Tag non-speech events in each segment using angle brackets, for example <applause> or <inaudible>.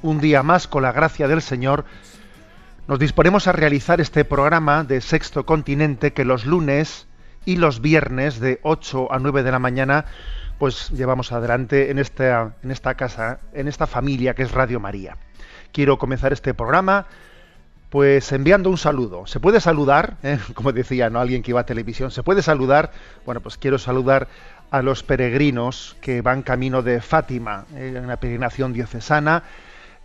Un día más, con la gracia del Señor, nos disponemos a realizar este programa de Sexto Continente que los lunes y los viernes de 8 a 9 de la mañana pues llevamos adelante en esta, en esta casa, en esta familia que es Radio María. Quiero comenzar este programa pues enviando un saludo. ¿Se puede saludar? ¿Eh? <laughs> Como decía, ¿no? Alguien que iba a televisión. ¿Se puede saludar? Bueno, pues quiero saludar a los peregrinos que van camino de Fátima, en una peregrinación diocesana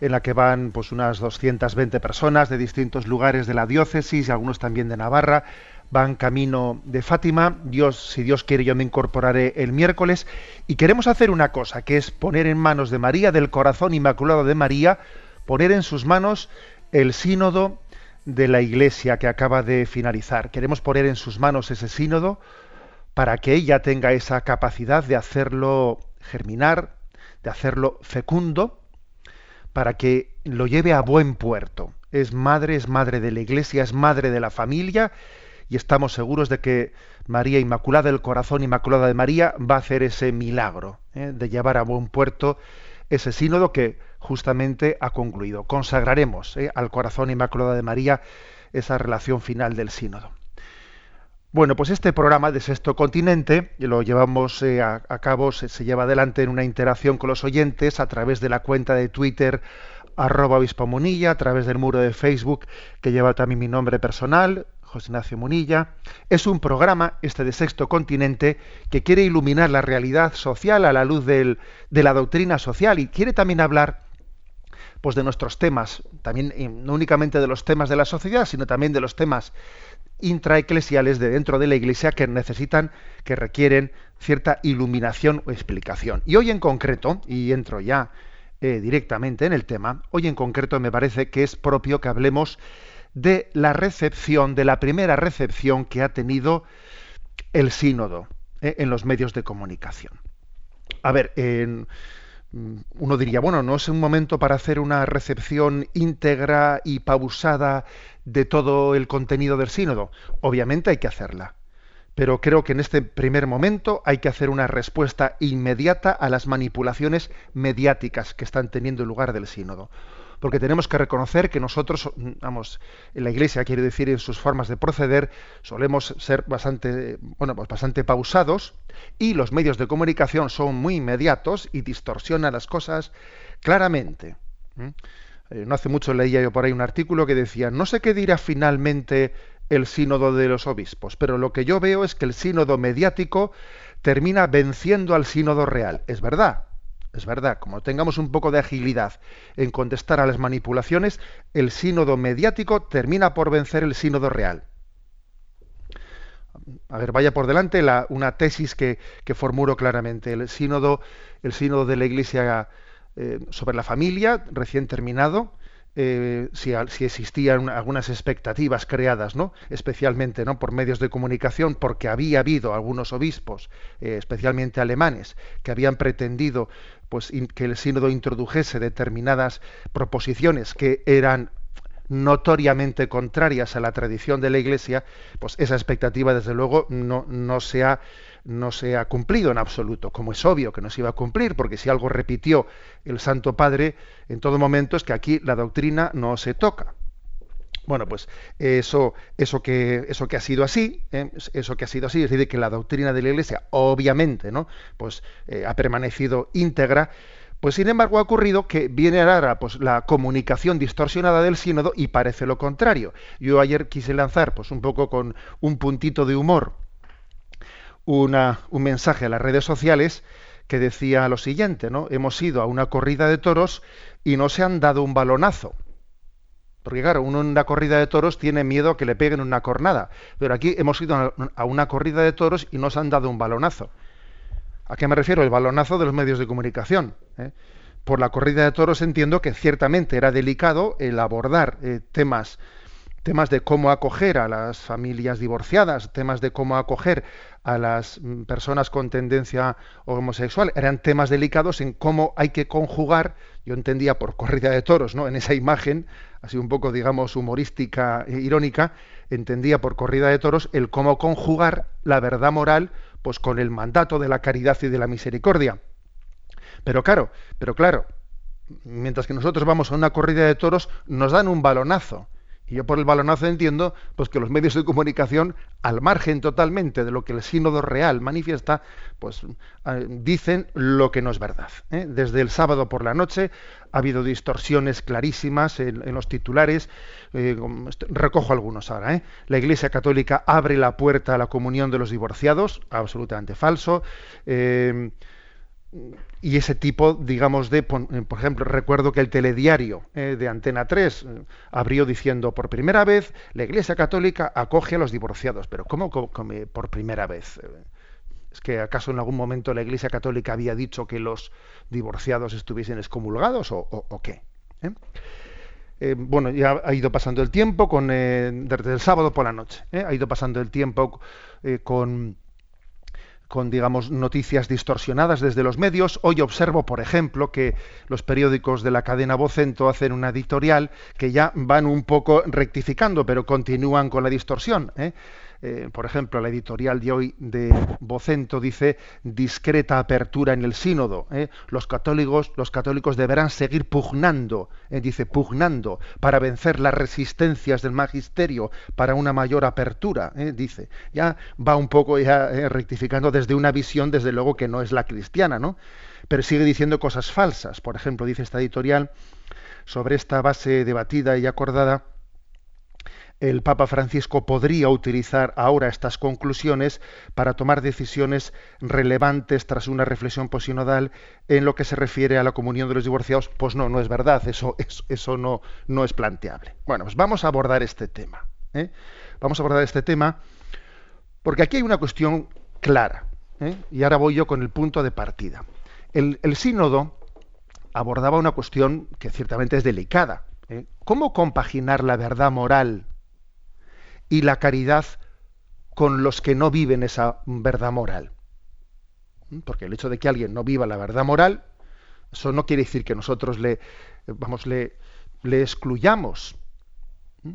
en la que van pues unas 220 personas de distintos lugares de la diócesis y algunos también de Navarra van camino de Fátima. Dios, si Dios quiere, yo me incorporaré el miércoles y queremos hacer una cosa, que es poner en manos de María, del corazón inmaculado de María, poner en sus manos el sínodo de la Iglesia que acaba de finalizar. Queremos poner en sus manos ese sínodo para que ella tenga esa capacidad de hacerlo germinar, de hacerlo fecundo, para que lo lleve a buen puerto. Es madre, es madre de la Iglesia, es madre de la familia y estamos seguros de que María Inmaculada, el corazón Inmaculada de María, va a hacer ese milagro ¿eh? de llevar a buen puerto ese sínodo que justamente ha concluido. Consagraremos ¿eh? al corazón Inmaculada de María esa relación final del sínodo. Bueno, pues este programa de Sexto Continente lo llevamos eh, a, a, cabo, se, lleva adelante en una interacción con los oyentes a través de la cuenta de Twitter arroba obispo Munilla, a través del muro de Facebook que lleva también mi nombre personal, José Ignacio Munilla. Es un programa, este de Sexto Continente, que quiere iluminar la realidad social a la luz de la doctrina social y quiere también hablar pues de nuestros temas, también no únicamente de los temas de la sociedad, sino también de los temas intraeclesiales de dentro de la Iglesia que necesitan, que requieren cierta iluminación o explicación. Y hoy en concreto, y entro ya eh, directamente en el tema, hoy en concreto me parece que es propio que hablemos de la recepción, de la primera recepción que ha tenido el sínodo eh, en los medios de comunicación. A ver, en, uno diría, bueno, no es un momento para hacer una recepción íntegra y pausada de todo el contenido del sínodo. Obviamente hay que hacerla. Pero creo que en este primer momento hay que hacer una respuesta inmediata a las manipulaciones mediáticas que están teniendo lugar del sínodo. Porque tenemos que reconocer que nosotros, vamos, en la Iglesia, quiere decir, en sus formas de proceder, solemos ser bastante, bueno, pues bastante pausados y los medios de comunicación son muy inmediatos y distorsionan las cosas claramente. No hace mucho leía yo por ahí un artículo que decía, no sé qué dirá finalmente el sínodo de los obispos, pero lo que yo veo es que el sínodo mediático termina venciendo al sínodo real. Es verdad, es verdad, como tengamos un poco de agilidad en contestar a las manipulaciones, el sínodo mediático termina por vencer el sínodo real. A ver, vaya por delante la, una tesis que, que, formulo claramente. El sínodo, el sínodo de la Iglesia eh, sobre la familia, recién terminado, eh, si, si, existían algunas expectativas creadas, ¿no? especialmente ¿no? por medios de comunicación, porque había habido algunos obispos, eh, especialmente alemanes, que habían pretendido pues, que el sínodo introdujese determinadas proposiciones que eran notoriamente contrarias a la tradición de la Iglesia, pues esa expectativa desde luego no, no se ha no se ha cumplido en absoluto, como es obvio que no se iba a cumplir, porque si algo repitió el Santo Padre en todo momento es que aquí la doctrina no se toca. Bueno, pues eso, eso, que, eso que ha sido así, ¿eh? eso que ha sido así, es decir, que la doctrina de la Iglesia, obviamente, ¿no? Pues eh, ha permanecido íntegra, Pues sin embargo ha ocurrido que viene ahora pues, la comunicación distorsionada del sínodo y parece lo contrario. Yo ayer quise lanzar pues un poco con un puntito de humor una, un mensaje a las redes sociales que decía lo siguiente, ¿no? Hemos ido a una corrida de toros y no se han dado un balonazo. Porque claro, uno en una corrida de toros tiene miedo a que le peguen una cornada. Pero aquí hemos ido a una corrida de toros y no se han dado un balonazo. ¿A qué me refiero? El balonazo de los medios de comunicación. ¿eh? Por la corrida de toros entiendo que ciertamente era delicado el abordar eh, temas, temas de cómo acoger a las familias divorciadas, temas de cómo acoger a las mm, personas con tendencia homosexual. Eran temas delicados en cómo hay que conjugar, yo entendía por corrida de toros, ¿no? En esa imagen, así un poco, digamos, humorística e irónica, entendía por corrida de toros el cómo conjugar la verdad moral pues con el mandato de la caridad y de la misericordia. Pero claro, pero claro, mientras que nosotros vamos a una corrida de toros, nos dan un balonazo. Y yo por el balonazo entiendo pues que los medios de comunicación, al margen totalmente de lo que el sínodo real manifiesta, pues eh, dicen lo que no es verdad. ¿eh? Desde el sábado por la noche ha habido distorsiones clarísimas en, los titulares. Eh, recojo algunos ahora. La Iglesia Católica abre la puerta a la comunión de los divorciados, absolutamente falso y ese tipo, digamos, de, por ejemplo, recuerdo que el telediario eh, de Antena 3 eh, abrió diciendo, por primera vez, la Iglesia Católica acoge a los divorciados. Pero ¿cómo, por primera vez? Eh, ¿Es que acaso en algún momento la Iglesia Católica había dicho que los divorciados estuviesen excomulgados o, qué? bueno, ya ha ido pasando el tiempo con, desde el sábado por la noche. Ha ido pasando el tiempo con con digamos noticias distorsionadas desde los medios. Hoy observo, por ejemplo, que los periódicos de la cadena Vocento hacen una editorial que ya van un poco rectificando, pero continúan con la distorsión. ¿eh? Eh, por ejemplo, la editorial de hoy de Vocento dice discreta apertura en el sínodo. ¿eh? Los católicos, los católicos deberán seguir pugnando, ¿eh? dice pugnando, para vencer las resistencias del magisterio, para una mayor apertura, dice. Ya va un poco rectificando desde una visión, desde luego que no es la cristiana, ¿no? Pero sigue diciendo cosas falsas. Por ejemplo, dice esta editorial sobre esta base debatida y acordada el Papa Francisco podría utilizar ahora estas conclusiones para tomar decisiones relevantes tras una reflexión posinodal en lo que se refiere a la comunión de los divorciados. Pues no, no es verdad, eso, eso, no, no, es planteable. Bueno, pues vamos a abordar este tema. ¿eh? Vamos a abordar este tema porque aquí hay una cuestión clara. ¿eh? Y ahora voy yo con el punto de partida. El, sínodo abordaba una cuestión que ciertamente es delicada. ¿eh? ¿Cómo compaginar la verdad moral y la caridad con los que no viven esa verdad moral. ¿Mm? Porque el hecho de que alguien no viva la verdad moral, eso no quiere decir que nosotros le, vamos, le, le excluyamos. ¿Mm?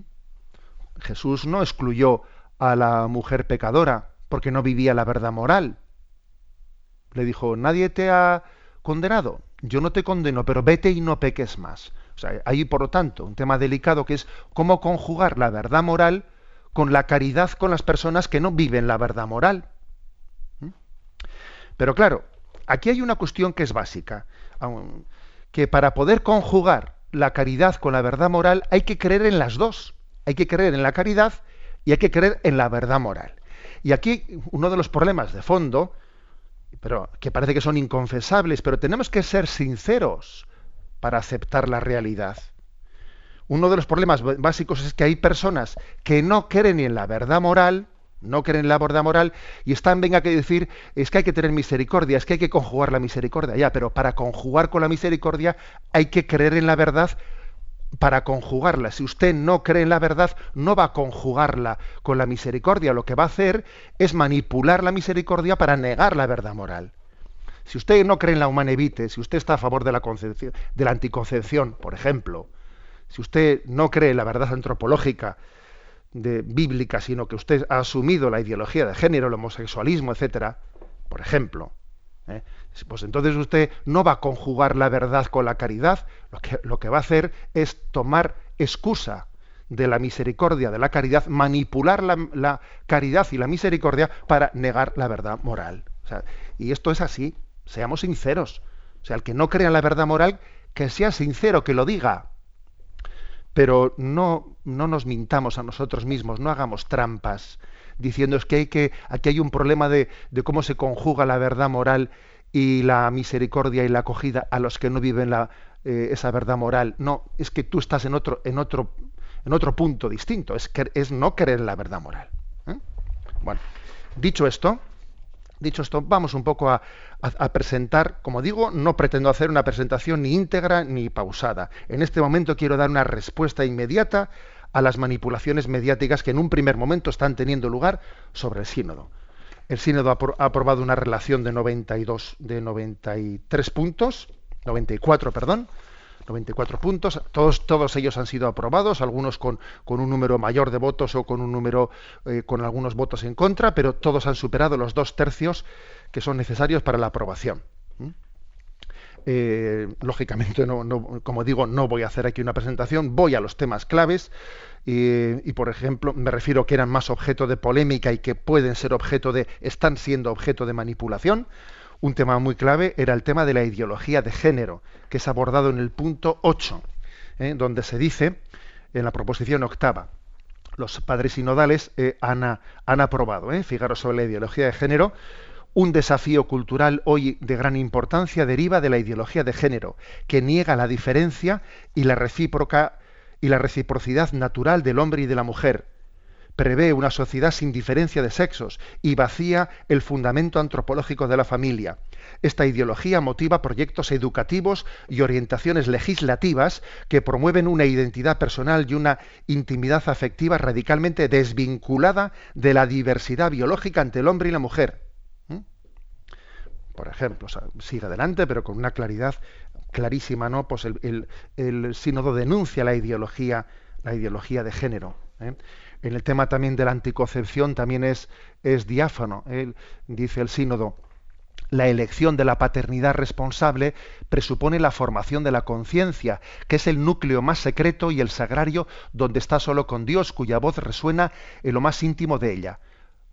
Jesús no excluyó a la mujer pecadora porque no vivía la verdad moral. Le dijo, nadie te ha condenado. Yo no te condeno, pero vete y no peques más. O sea, hay, por lo tanto, un tema delicado que es cómo conjugar la verdad moral con la caridad con las personas que no viven la verdad moral. ¿Mm? Pero claro, aquí hay una cuestión que es básica, que para poder conjugar la caridad con la verdad moral hay que creer en las dos. Hay que creer en la caridad y hay que creer en la verdad moral. Y aquí uno de los problemas de fondo, pero que parece que son inconfesables, pero tenemos que ser sinceros para aceptar la realidad uno de los problemas básicos es que hay personas que no creen en la verdad moral, no creen en la verdad moral y están, venga que decir, es que hay que tener misericordia, es que hay que conjugar la misericordia, ya, pero para conjugar con la misericordia hay que creer en la verdad para conjugarla. Si usted no cree en la verdad, no va a conjugarla con la misericordia. Lo que va a hacer es manipular la misericordia para negar la verdad moral. Si usted no cree en la humanevite, si usted está a favor de la, concepción, de la anticoncepción, por ejemplo, si usted no cree la verdad antropológica de, bíblica, sino que usted ha asumido la ideología de género, el homosexualismo, etcétera, por ejemplo, ¿eh? pues entonces usted no va a conjugar la verdad con la caridad, lo que, lo que va a hacer es tomar excusa de la misericordia, de la caridad, manipular la, caridad y la misericordia para negar la verdad moral. y esto es así, seamos sinceros. O sea, el que no crea en la verdad moral, que sea sincero, que lo diga. Pero no, no nos mintamos a nosotros mismos, no hagamos trampas, diciendo es que, hay que aquí hay un problema de, de cómo se conjuga la verdad moral y la misericordia y la acogida a los que no viven la, eh, esa verdad moral. No, es que tú estás en otro, en otro, en otro punto distinto. Es, que, es no creer la verdad moral. ¿eh? Bueno, dicho esto, dicho esto, vamos un poco a, presentar, como digo, no pretendo hacer una presentación ni íntegra ni pausada. En este momento quiero dar una respuesta inmediata a las manipulaciones mediáticas que en un primer momento están teniendo lugar sobre el sínodo. El sínodo ha aprobado una relación de 92, de 93 puntos, 94, perdón, 94 puntos. Todos, todos ellos han sido aprobados, algunos con, con un número mayor de votos o con un número eh, con algunos votos en contra, pero todos han superado los dos tercios que son necesarios para la aprobación. Eh, lógicamente, no, como digo, no voy a hacer aquí una presentación, voy a los temas claves y, por ejemplo, me refiero que eran más objeto de polémica y que pueden ser objeto de, están siendo objeto de manipulación. Un tema muy clave era el tema de la ideología de género, que es abordado en el punto 8, ¿eh? donde se dice, en la proposición octava, los padres sinodales eh, han, han, aprobado, ¿eh? fijaros sobre la ideología de género, un desafío cultural hoy de gran importancia deriva de la ideología de género, que niega la diferencia y la recíproca y la reciprocidad natural del hombre y de la mujer. Prevé una sociedad sin diferencia de sexos y vacía el fundamento antropológico de la familia. Esta ideología motiva proyectos educativos y orientaciones legislativas que promueven una identidad personal y una intimidad afectiva radicalmente desvinculada de la diversidad biológica ante el hombre y la mujer por ejemplo. sigue adelante, pero con una claridad clarísima, ¿no? Pues el, sínodo denuncia la ideología, la ideología de género. ¿eh? En el tema también de la anticoncepción también es, es diáfano. dice el sínodo, la elección de la paternidad responsable presupone la formación de la conciencia, que es el núcleo más secreto y el sagrario donde está solo con Dios, cuya voz resuena en lo más íntimo de ella.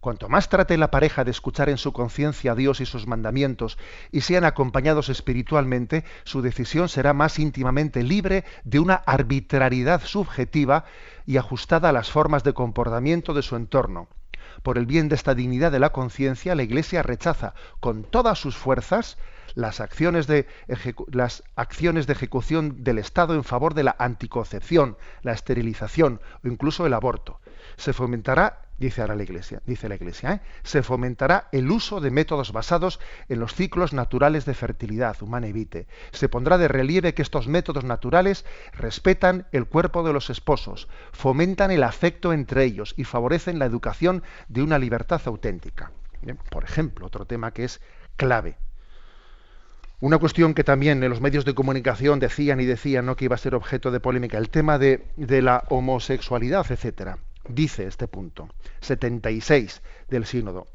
Cuanto más trate la pareja de escuchar en su conciencia a Dios y sus mandamientos y sean acompañados espiritualmente, su decisión será más íntimamente libre de una arbitrariedad subjetiva y ajustada a las formas de comportamiento de su entorno. Por el bien de esta dignidad de la conciencia, la Iglesia rechaza con todas sus fuerzas las acciones, de las acciones de ejecución del Estado en favor de la anticoncepción, la esterilización o incluso el aborto. Se fomentará dice ahora la Iglesia, dice la Iglesia, ¿eh? se fomentará el uso de métodos basados en los ciclos naturales de fertilidad humana y vite. Se pondrá de relieve que estos métodos naturales respetan el cuerpo de los esposos, fomentan el afecto entre ellos y favorecen la educación de una libertad auténtica. por ejemplo, otro tema que es clave. Una cuestión que también en los medios de comunicación decían y decían ¿no? que iba a ser objeto de polémica, el tema de, de la homosexualidad, etcétera dice este punto 76 del sínodo.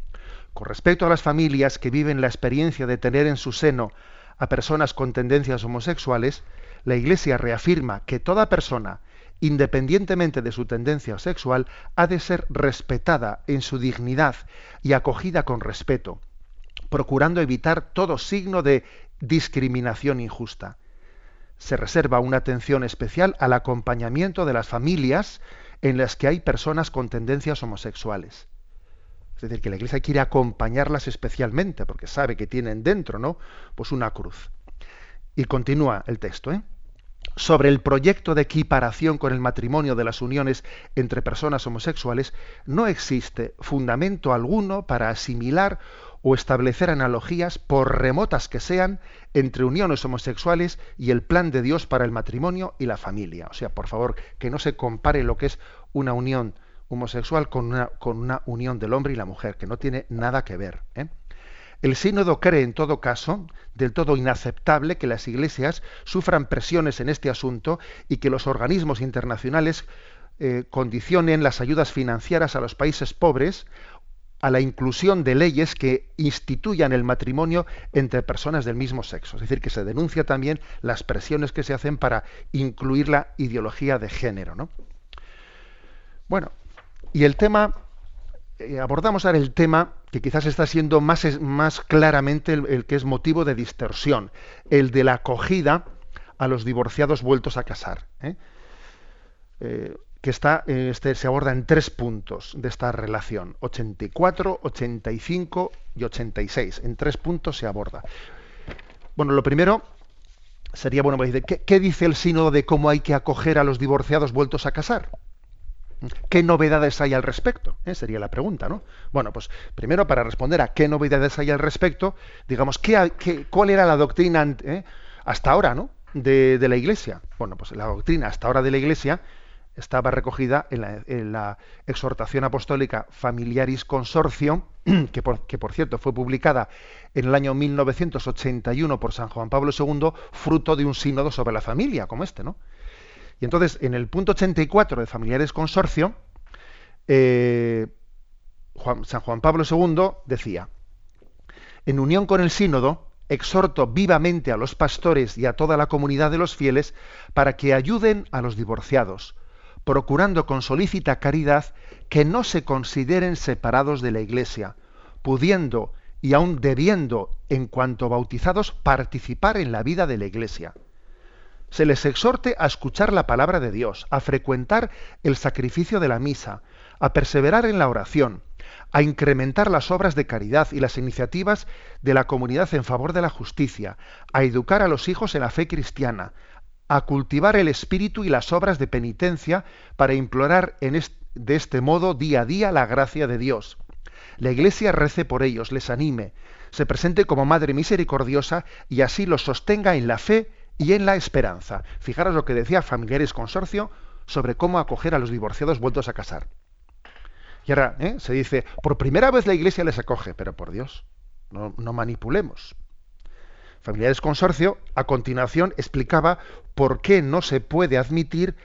Con respecto a las familias que viven la experiencia de tener en su seno a personas con tendencias homosexuales, la Iglesia reafirma que toda persona, independientemente de su tendencia sexual, ha de ser respetada en su dignidad y acogida con respeto, procurando evitar todo signo de discriminación injusta. Se reserva una atención especial al acompañamiento de las familias en las que hay personas con tendencias homosexuales. Es decir, que la Iglesia quiere acompañarlas especialmente porque sabe que tienen dentro, ¿no? Pues una cruz. Y continúa el texto, ¿eh? Sobre el proyecto de equiparación con el matrimonio de las uniones entre personas homosexuales, no existe fundamento alguno para asimilar o establecer analogías, por remotas que sean, entre uniones homosexuales y el plan de Dios para el matrimonio y la familia. O sea, por favor, que no se compare lo que es una unión homosexual con una, con una unión del hombre y la mujer, que no tiene nada que ver. ¿eh? El sínodo cree, en todo caso, del todo inaceptable que las iglesias sufran presiones en este asunto y que los organismos internacionales eh, condicionen las ayudas financieras a los países pobres a la inclusión de leyes que instituyan el matrimonio entre personas del mismo sexo. Es decir, que se denuncia también las presiones que se hacen para incluir la ideología de género. ¿no? Bueno, y el tema, eh, abordamos ahora el tema que quizás está siendo más, más claramente el, que es motivo de distorsión, el de la acogida a los divorciados vueltos a casar. ¿eh? Eh, que está, este, se aborda en tres puntos de esta relación, 84, 85 y 86. En tres puntos se aborda. Bueno, lo primero sería, bueno, pues, ¿qué, ¿qué dice el sínodo de cómo hay que acoger a los divorciados vueltos a casar? ¿Qué novedades hay al respecto? ¿Eh? Sería la pregunta, ¿no? Bueno, pues primero para responder a qué novedades hay al respecto, digamos, ¿qué, cuál era la doctrina eh, hasta ahora, ¿no? De, la Iglesia. Bueno, pues la doctrina hasta ahora de la Iglesia estaba recogida en la, exhortación apostólica Familiaris <clears throat> por, que por, cierto fue publicada en el año 1981 por San Juan Pablo II, fruto de un sínodo sobre la familia, como este, ¿no? Y entonces, en el punto 84 de Familiares Consorcio, eh, San Juan Pablo II decía, en unión con el sínodo, exhorto vivamente a los pastores y a toda la comunidad de los fieles para que ayuden a los divorciados, procurando con solícita caridad que no se consideren separados de la Iglesia, pudiendo y aun debiendo, en cuanto bautizados, participar en la vida de la Iglesia. Se les exhorte a escuchar la palabra de Dios, a frecuentar el sacrificio de la misa, a perseverar en la oración, a incrementar las obras de caridad y las iniciativas de la comunidad en favor de la justicia, a educar a los hijos en la fe cristiana, a cultivar el espíritu y las obras de penitencia para implorar de este modo día a día la gracia de Dios. La Iglesia rece por ellos, les anime, se presente como Madre misericordiosa y así los sostenga en la fe y en la esperanza. Fijaros lo que decía Familiares Consorcio sobre cómo acoger a los divorciados vueltos a casar. Y ahora ¿eh? se dice, por primera vez la Iglesia les acoge, pero por Dios, no manipulemos. Familiares Consorcio, a continuación, explicaba por qué no se puede admitir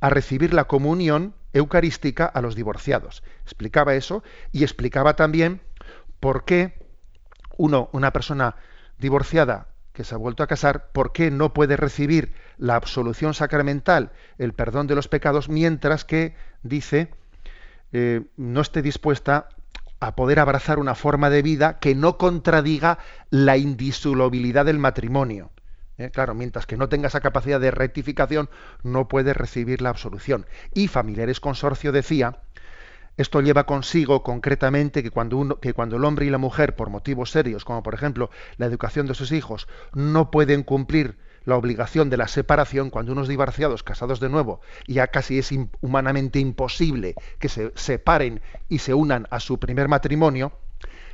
a recibir la comunión eucarística a los divorciados. Explicaba eso y explicaba también por qué uno, una persona divorciada que se ha vuelto a casar, ¿por qué no puede recibir la absolución sacramental, el perdón de los pecados, mientras que, dice, eh, no esté dispuesta a poder abrazar una forma de vida que no contradiga la indisolubilidad del matrimonio? Eh, claro, mientras que no tenga esa capacidad de rectificación, no puede recibir la absolución. Y Familiares Consorcio decía esto lleva consigo concretamente que cuando, uno, que cuando el hombre y la mujer, por motivos serios, como por ejemplo la educación de sus hijos, no pueden cumplir la obligación de la separación, cuando unos divorciados casados de nuevo, ya casi es humanamente imposible que se separen y se unan a su primer matrimonio,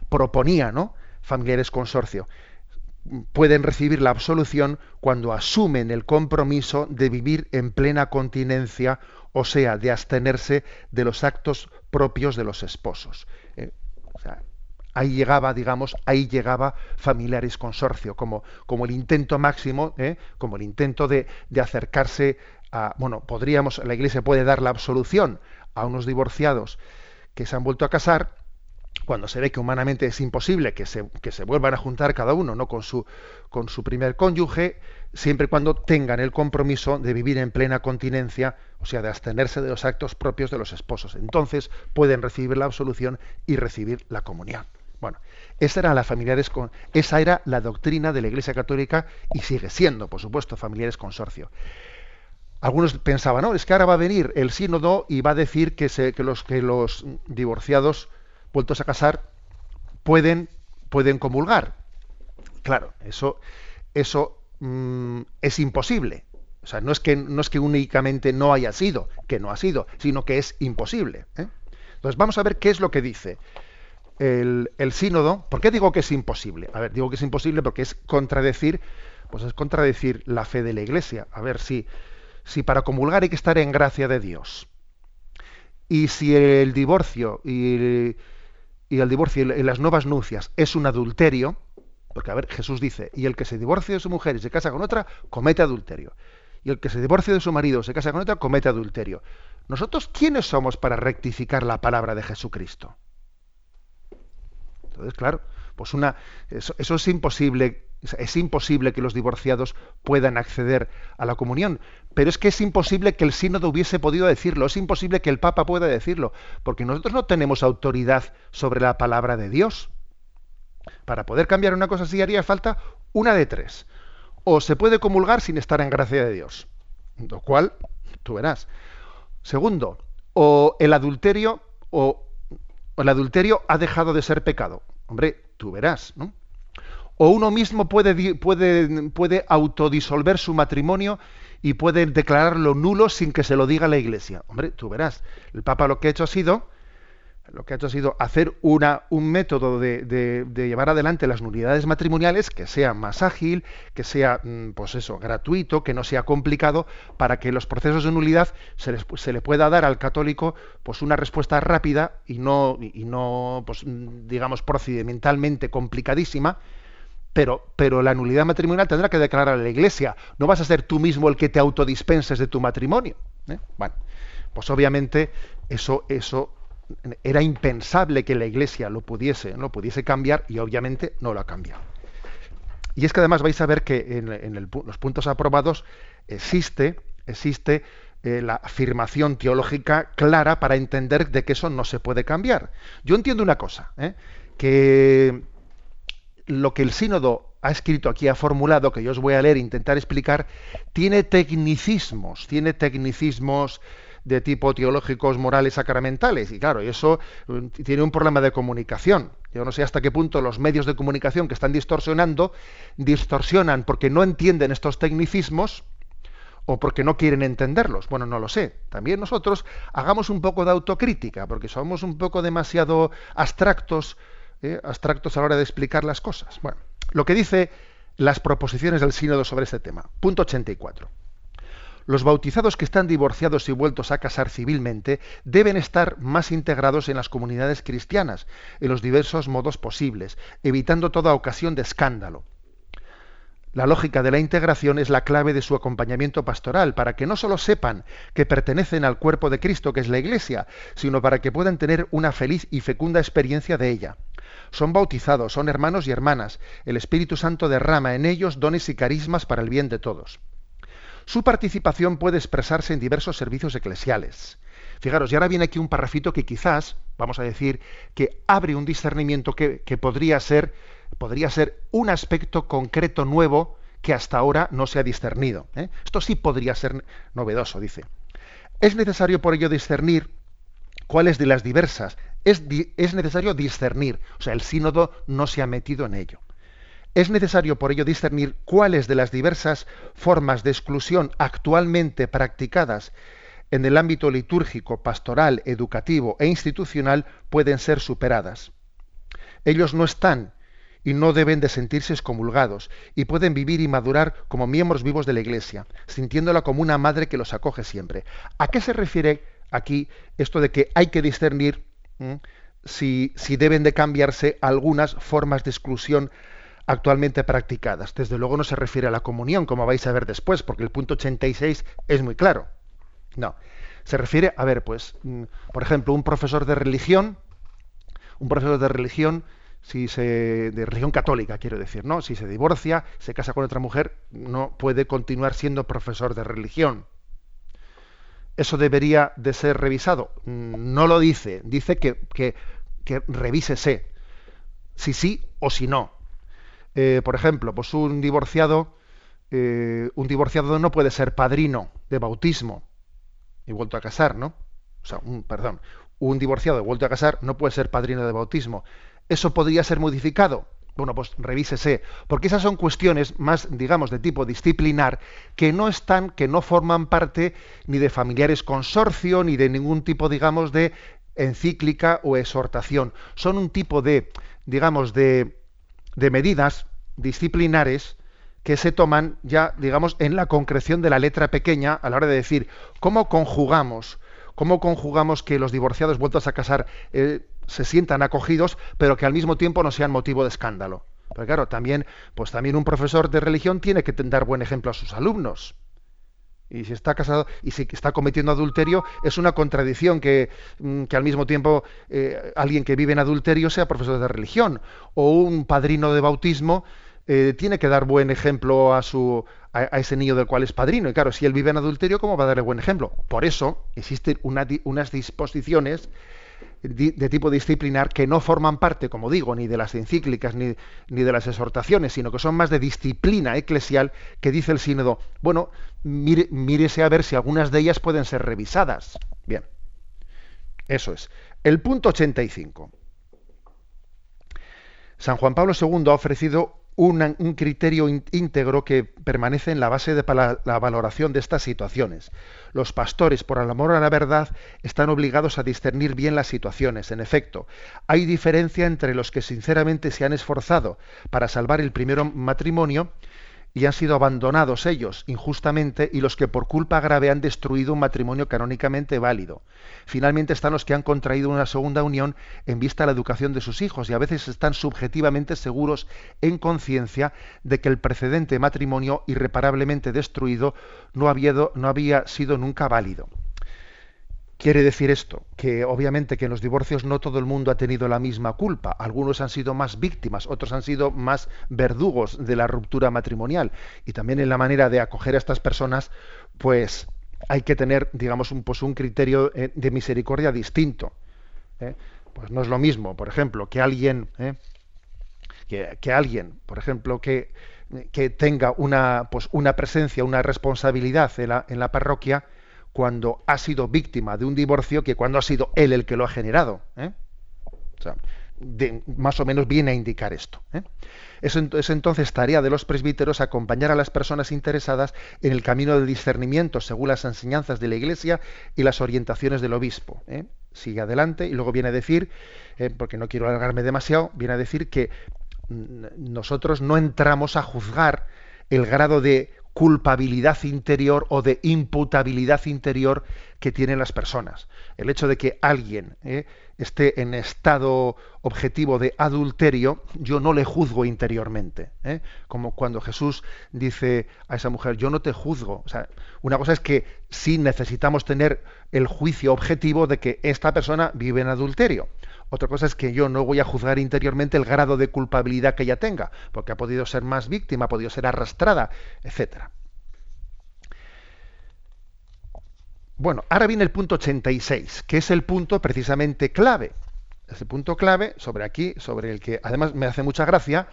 proponía, ¿no? Familiares consorcio pueden recibir la absolución cuando asumen el compromiso de vivir en plena continencia, o sea, de abstenerse de los actos propios de los esposos. Eh, ahí llegaba, digamos, ahí llegaba familiares consorcio, como, como el intento máximo, eh, como el intento de, de acercarse a, bueno, podríamos, la Iglesia puede dar la absolución a unos divorciados que se han vuelto a casar, cuando se ve que humanamente es imposible que se, que se vuelvan a juntar cada uno ¿no? con, su, con su primer cónyuge, siempre y cuando tengan el compromiso de vivir en plena continencia, o sea, de abstenerse de los actos propios de los esposos. Entonces pueden recibir la absolución y recibir la comunión. Esa era la familiares con, esa era la doctrina de la Iglesia Católica y sigue siendo, por supuesto, familiares consorcio. Algunos pensaban, no, es que ahora va a venir el sínodo y va a decir que, que, los, que los divorciados vueltos a casar pueden, pueden comulgar. Claro, eso, eso mm, es imposible. O sea, no es, que, no es que únicamente no haya sido, que no ha sido, sino que es imposible. ¿eh? Entonces vamos a ver qué es lo que dice el, sínodo. ¿Por qué digo que es imposible? A ver, digo que es imposible porque es contradecir, pues es contradecir la fe de la Iglesia. A ver, si, si para comulgar hay que estar en gracia de Dios. Y si el divorcio y y el divorcio y las nuevas nupcias es un adulterio, porque a ver, Jesús dice, y el que se divorcia de su mujer y se casa con otra, comete adulterio. Y el que se divorcia de su marido o se casa con otra, comete adulterio. Nosotros, ¿quiénes somos para rectificar la palabra de Jesucristo? Entonces, claro, pues una, eso, es imposible Es imposible que los divorciados puedan acceder a la comunión. Pero es que es imposible que el sínodo hubiese podido decirlo, es imposible que el Papa pueda decirlo, porque nosotros no tenemos autoridad sobre la palabra de Dios. Para poder cambiar una cosa así haría falta una de tres. O se puede comulgar sin estar en gracia de Dios, lo cual tú verás. Segundo, o el adulterio o, el adulterio ha dejado de ser pecado. Hombre, tú verás, ¿no? o uno mismo puede, puede, puede autodisolver su matrimonio y puede declararlo nulo sin que se lo diga la Iglesia. Hombre, tú verás, el Papa lo que ha hecho ha sido lo que ha hecho ha sido hacer una, un método de, llevar adelante las nulidades matrimoniales que sea más ágil, que sea, mm, pues eso, gratuito, que no sea complicado, para que los procesos de nulidad se, se le pueda dar al católico pues una respuesta rápida y no, y no pues, mm, digamos, procedimentalmente complicadísima, pero, pero la nulidad matrimonial tendrá que declarar a la Iglesia. No vas a ser tú mismo el que te autodispenses de tu matrimonio. ¿eh? Bueno, pues obviamente eso, eso era impensable que la Iglesia lo pudiese, lo pudiese cambiar y obviamente no lo ha cambiado. Y es que además vais a ver que en, los puntos aprobados existe, existe eh, la afirmación teológica clara para entender de que eso no se puede cambiar. Yo entiendo una cosa, ¿eh? que lo que el sínodo ha escrito aquí, ha formulado, que yo os voy a leer e intentar explicar, tiene tecnicismos, tiene tecnicismos de tipo teológicos, morales, sacramentales. Y claro, eso mm, tiene un problema de comunicación. Yo no sé hasta qué punto los medios de comunicación que están distorsionando, distorsionan porque no entienden estos tecnicismos o porque no quieren entenderlos. Bueno, no lo sé. También nosotros hagamos un poco de autocrítica, porque somos un poco demasiado abstractos ¿eh? abstractos a la hora de explicar las cosas. Bueno, lo que dice las proposiciones del sínodo sobre este tema. Punto 84. Los bautizados que están divorciados y vueltos a casar civilmente deben estar más integrados en las comunidades cristianas, en los diversos modos posibles, evitando toda ocasión de escándalo. La lógica de la integración es la clave de su acompañamiento pastoral, para que no solo sepan que pertenecen al cuerpo de Cristo, que es la Iglesia, sino para que puedan tener una feliz y fecunda experiencia de ella. Son bautizados, son hermanos y hermanas. El Espíritu Santo derrama en ellos dones y carismas para el bien de todos. Su participación puede expresarse en diversos servicios eclesiales. Fijaros, y ahora viene aquí un parrafito que quizás, vamos a decir, que abre un discernimiento que, podría, ser, podría ser un aspecto concreto nuevo que hasta ahora no se ha discernido. ¿eh? Esto sí podría ser novedoso, dice. Es necesario por ello discernir cuáles de las diversas. Es, es necesario discernir, o sea, el sínodo no se ha metido en ello. Es necesario por ello discernir cuáles de las diversas formas de exclusión actualmente practicadas en el ámbito litúrgico, pastoral, educativo e institucional pueden ser superadas. Ellos no están y no deben de sentirse excomulgados y pueden vivir y madurar como miembros vivos de la Iglesia, sintiéndola como una madre que los acoge siempre. ¿A qué se refiere aquí esto de que hay que discernir si, si deben de cambiarse algunas formas de exclusión actualmente practicadas. Desde luego no se refiere a la comunión, como vais a ver después, porque el punto 86 es muy claro. No, se refiere, a ver, pues, mm, por ejemplo, un profesor de religión, un profesor de religión, si se, de religión católica, quiero decir, ¿no? Si se divorcia, se casa con otra mujer, no puede continuar siendo profesor de religión. ¿Eso debería de ser revisado? Mm, no lo dice, dice que, que, que revísese, si sí o si no. Eh, por ejemplo, pues un divorciado, eh, un divorciado no puede ser padrino de bautismo y vuelto a casar, ¿no? O sea, un, perdón, un divorciado vuelto a casar no puede ser padrino de bautismo. ¿Eso podría ser modificado? Bueno, pues revísese, porque esas son cuestiones más, digamos, de tipo disciplinar, que no están, que no forman parte ni de familiares consorcio, ni de ningún tipo, digamos, de encíclica o exhortación. Son un tipo de, digamos, de, de medidas disciplinares que se toman ya, digamos, en la concreción de la letra pequeña a la hora de decir cómo conjugamos, cómo conjugamos que los divorciados vueltos a casar eh, se sientan acogidos, pero que al mismo tiempo no sean motivo de escándalo. Porque claro, también, pues también un profesor de religión tiene que dar buen ejemplo a sus alumnos. Y si está casado y si está cometiendo adulterio, es una contradicción que, mm, que al mismo tiempo eh, alguien que vive en adulterio sea profesor de religión o un padrino de bautismo eh, tiene que dar buen ejemplo a su a, ese niño del cual es padrino. Y claro, si él vive en adulterio, ¿cómo va a darle buen ejemplo? Por eso existen unas disposiciones de tipo disciplinar que no forman parte, como digo, ni de las encíclicas ni, ni, de las exhortaciones, sino que son más de disciplina eclesial que dice el sínodo, bueno, mírese a ver si algunas de ellas pueden ser revisadas. Bien, eso es. El punto 85. San Juan Pablo II ha ofrecido un criterio íntegro que permanece en la base de la valoración de estas situaciones. Los pastores, por el amor a la verdad, están obligados a discernir bien las situaciones. En efecto, hay diferencia entre los que sinceramente se han esforzado para salvar el primer matrimonio y han sido abandonados ellos injustamente y los que por culpa grave han destruido un matrimonio canónicamente válido. Finalmente están los que han contraído una segunda unión en vista de la educación de sus hijos y a veces están subjetivamente seguros en conciencia de que el precedente matrimonio irreparablemente destruido no había, no había sido nunca válido. Quiere decir esto, que obviamente que en los divorcios no todo el mundo ha tenido la misma culpa. Algunos han sido más víctimas, otros han sido más verdugos de la ruptura matrimonial. Y también en la manera de acoger a estas personas, pues hay que tener, digamos, un, pues un criterio eh, de misericordia distinto. ¿eh? Pues no es lo mismo, por ejemplo, que alguien, ¿eh? que, alguien, por ejemplo, que, tenga una, pues una presencia, una responsabilidad en la parroquia, cuando ha sido víctima de un divorcio que cuando ha sido él el que lo ha generado. ¿eh? O sea, más o menos viene a indicar esto. ¿eh? Es, entonces tarea de los presbíteros acompañar a las personas interesadas en el camino del discernimiento según las enseñanzas de la Iglesia y las orientaciones del obispo. ¿eh? Sigue adelante y luego viene a decir, porque no quiero alargarme demasiado, viene a decir que nosotros no entramos a juzgar el grado de culpabilidad interior o de imputabilidad interior que tienen las personas. El hecho de que alguien eh, esté en estado objetivo de adulterio, yo no le juzgo interiormente. Eh, como cuando Jesús dice a esa mujer, yo no te juzgo. O sea, una cosa es que sí necesitamos tener el juicio objetivo de que esta persona vive en adulterio. Otra cosa es que yo no voy a juzgar interiormente el grado de culpabilidad que ella tenga, porque ha podido ser más víctima, ha podido ser arrastrada, etc. Bueno, ahora viene el punto 86, que es el punto precisamente clave. Ese punto clave sobre aquí, sobre el que además me hace mucha gracia,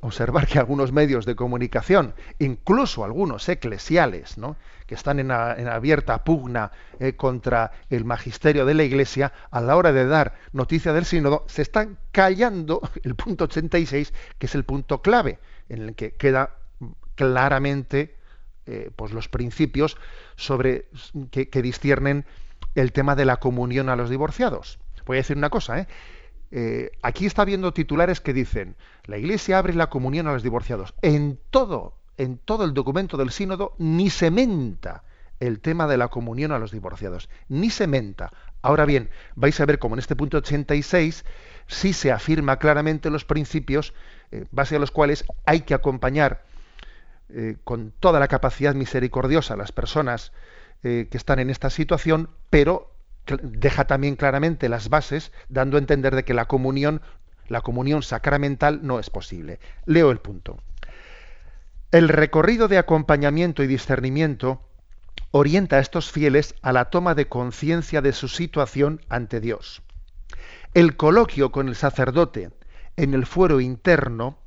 observar que algunos medios de comunicación, incluso algunos eclesiales, ¿no? que están en, abierta pugna eh, contra el magisterio de la Iglesia, a la hora de dar noticia del sínodo, se están callando <laughs> el punto 86, que es el punto clave, en el que queda claramente eh, pues los principios sobre que, que el tema de la comunión a los divorciados. Voy a decir una cosa. Eh, aquí está viendo titulares que dicen, la Iglesia abre la comunión a los divorciados. En todo, en todo el documento del sínodo ni se menta el tema de la comunión a los divorciados, ni se menta. Ahora bien, vais a ver como en este punto 86 sí se afirma claramente los principios eh, base a los cuales hay que acompañar eh, con toda la capacidad misericordiosa a las personas que están en esta situación, pero deja también claramente las bases, dando a entender de que la comunión, la comunión sacramental no es posible. Leo el punto. El recorrido de acompañamiento y discernimiento orienta a estos fieles a la toma de conciencia de su situación ante Dios. El coloquio con el sacerdote en el fuero interno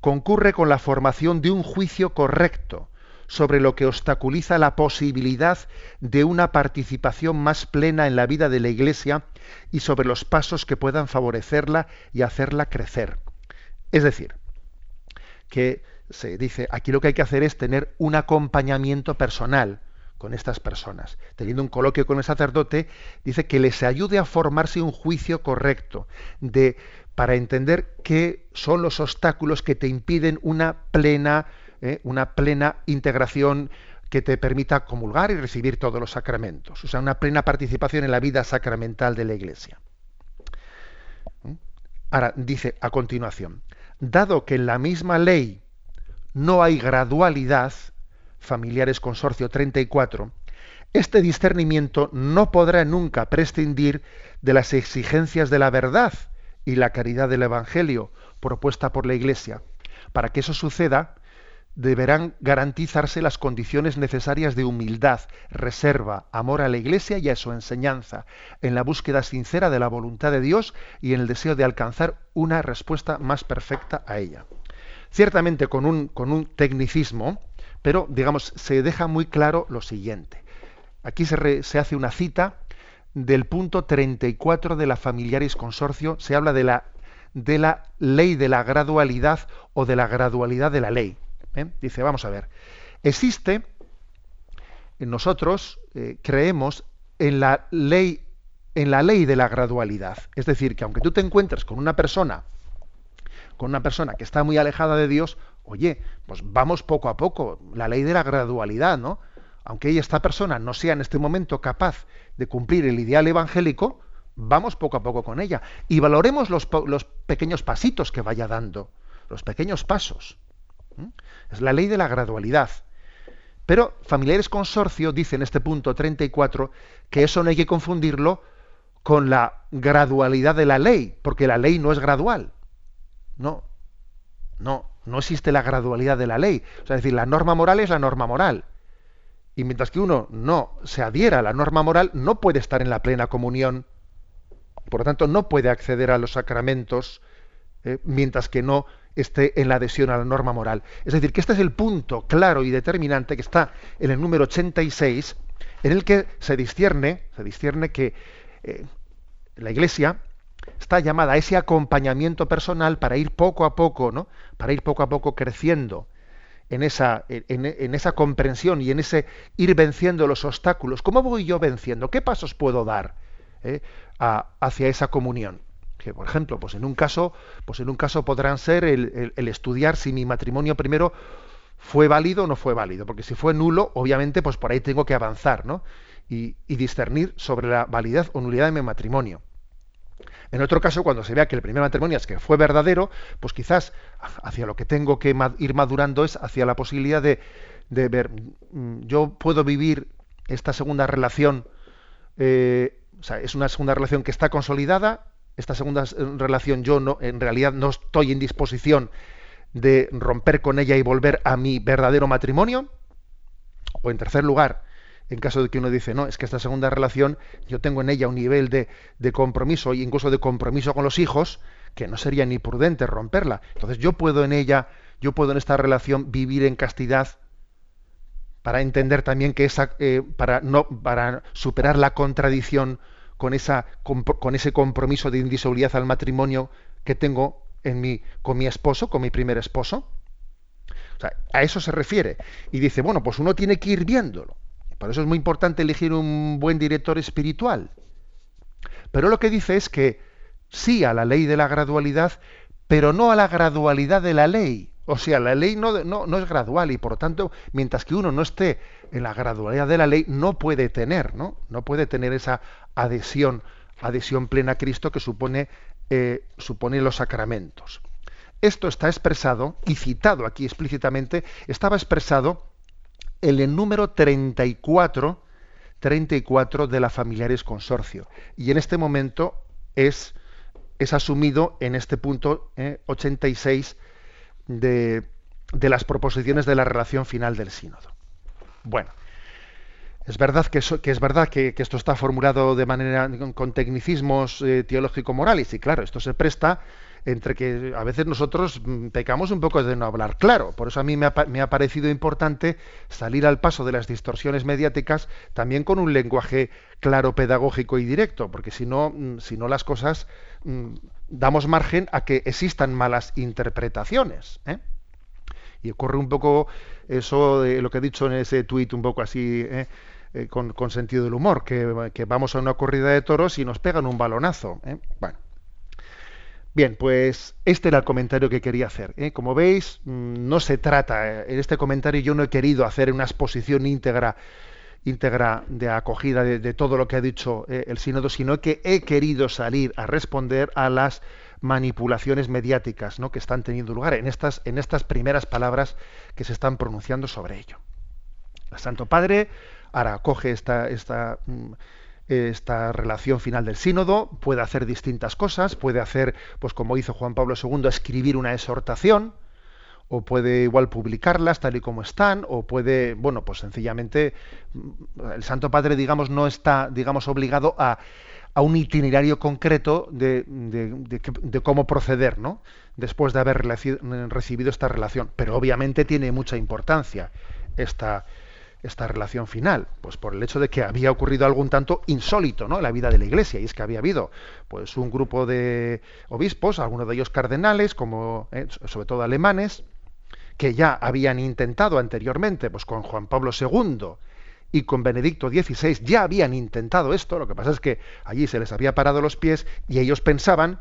concurre con la formación de un juicio correcto, sobre lo que obstaculiza la posibilidad de una participación más plena en la vida de la Iglesia y sobre los pasos que puedan favorecerla y hacerla crecer. Es decir, que se dice, aquí lo que hay que hacer es tener un acompañamiento personal con estas personas. Teniendo un coloquio con el sacerdote, dice que les ayude a formarse un juicio correcto de para entender qué son los obstáculos que te impiden una plena ¿eh? una plena integración que te permita comulgar y recibir todos los sacramentos, o sea, una plena participación en la vida sacramental de la Iglesia. ¿Mm? Ahora, dice a continuación, dado que en la misma ley no hay gradualidad, familiares consorcio 34, este discernimiento no podrá nunca prescindir de las exigencias de la verdad y la caridad del Evangelio propuesta por la Iglesia Para que eso suceda, deberán garantizarse las condiciones necesarias de humildad, reserva, amor a la Iglesia y a su enseñanza, en la búsqueda sincera de la voluntad de Dios y en el deseo de alcanzar una respuesta más perfecta a ella. Ciertamente con un, con un tecnicismo, pero digamos, se deja muy claro lo siguiente. Aquí se, se hace una cita del punto 34 de la Familiaris Consorcio, se habla de la, de la ley de la gradualidad o de la gradualidad de la ley. ¿Eh? Dice, vamos a ver, existe, nosotros eh, creemos en la ley en la ley de la gradualidad. Es decir, que aunque tú te encuentres con una persona, con una persona que está muy alejada de Dios, oye, pues vamos poco a poco, la ley de la gradualidad, ¿no? Aunque esta persona no sea en este momento capaz de cumplir el ideal evangélico, vamos poco a poco con ella y valoremos los, los pequeños pasitos que vaya dando, los pequeños pasos. Es la ley de la gradualidad. Pero familiares consorcio dice en este punto 34 que eso no hay que confundirlo con la gradualidad de la ley, porque la ley no es gradual. No, no, no existe la gradualidad de la ley. O sea, es decir, la norma moral es la norma moral. Y mientras que uno no se adhiera a la norma moral, no puede estar en la plena comunión. Por lo tanto, no puede acceder a los sacramentos eh, mientras que no esté en la adhesión a la norma moral. Es decir, que este es el punto claro y determinante que está en el número 86, en el que se discierne, se discierne que eh, la Iglesia está llamada a ese acompañamiento personal para ir poco a poco, ¿no? Para ir poco a poco creciendo en esa, en, esa comprensión y en ese ir venciendo los obstáculos. ¿Cómo voy yo venciendo? ¿Qué pasos puedo dar eh, hacia esa comunión? Que por ejemplo pues en un caso pues en un caso podrán ser el, estudiar si mi matrimonio primero fue válido o no fue válido porque si fue nulo obviamente pues por ahí tengo que avanzar ¿no? y, discernir sobre la validez o nulidad de mi matrimonio en otro caso, cuando se vea que el primer matrimonio es que fue verdadero, pues quizás hacia lo que tengo que ir madurando es hacia la posibilidad de, de ver, mm, yo puedo vivir esta segunda relación, eh, o sea, es una segunda relación que está consolidada esta segunda relación yo no, en realidad no estoy en disposición de romper con ella y volver a mi verdadero matrimonio? O en tercer lugar, en caso de que uno dice, no, es que esta segunda relación yo tengo en ella un nivel de, de compromiso e incluso de compromiso con los hijos que no sería ni prudente romperla. Entonces yo puedo en ella, yo puedo en esta relación vivir en castidad para entender también que esa, eh, para no, para superar la contradicción con, esa, con, ese compromiso de indisolubilidad al matrimonio que tengo en mi, con mi esposo, con mi primer esposo. O sea, a eso se refiere. Y dice, bueno, pues uno tiene que ir viéndolo. Por eso es muy importante elegir un buen director espiritual. Pero lo que dice es que sí a la ley de la gradualidad, pero no a la gradualidad de la ley. O sea, la ley no, es gradual y por tanto, mientras que uno no esté en la gradualidad de la ley, no puede tener, ¿no? No puede tener esa adhesión, adhesión plena a Cristo que supone, eh, supone los sacramentos. Esto está expresado y citado aquí explícitamente, estaba expresado en el número 34, 34 de la Familiares Consorcio. Y en este momento es, es asumido en este punto 86 de, las proposiciones de la relación final del sínodo. Bueno, es verdad que, que es verdad que, esto está formulado de manera con, tecnicismos eh, teológico-morales y claro, esto se presta entre que a veces nosotros mm, pecamos un poco de no hablar claro. Por eso a mí me ha, parecido importante salir al paso de las distorsiones mediáticas también con un lenguaje claro, pedagógico y directo, porque si no, mm, si no las cosas mm, damos margen a que existan malas interpretaciones. ¿eh? Y ocurre un poco eso de lo que he dicho en ese tuit, un poco así, ¿eh? Eh, con, sentido del humor, que, que, vamos a una corrida de toros y nos pegan un balonazo. Bueno. Bien, pues este era el comentario que quería hacer. Como veis, mm, no se trata, en este comentario yo no he querido hacer una exposición íntegra íntegra de acogida de, todo lo que ha dicho eh, el sínodo, sino que he querido salir a responder a las manipulaciones mediáticas ¿no? que están teniendo lugar en estas, en estas primeras palabras que se están pronunciando sobre ello. El Santo Padre ahora acoge esta, esta, mm, esta relación final del sínodo, puede hacer distintas cosas, puede hacer, pues como hizo Juan Pablo II, escribir una exhortación, o puede igual publicarlas tal y como están, o puede, bueno, pues sencillamente mm, el Santo Padre, digamos, no está, digamos, obligado a, a un itinerario concreto de, de, cómo proceder, ¿no? Después de haber recibido esta relación. Pero obviamente tiene mucha importancia esta, esta relación final, pues por el hecho de que había ocurrido algún tanto insólito, ¿no? En la vida de la Iglesia y es que había habido, pues, un grupo de obispos, algunos de ellos cardenales, como eh, sobre todo alemanes, que ya habían intentado anteriormente, pues con Juan Pablo II y con Benedicto XVI, ya habían intentado esto, lo que pasa es que allí se les había parado los pies y ellos pensaban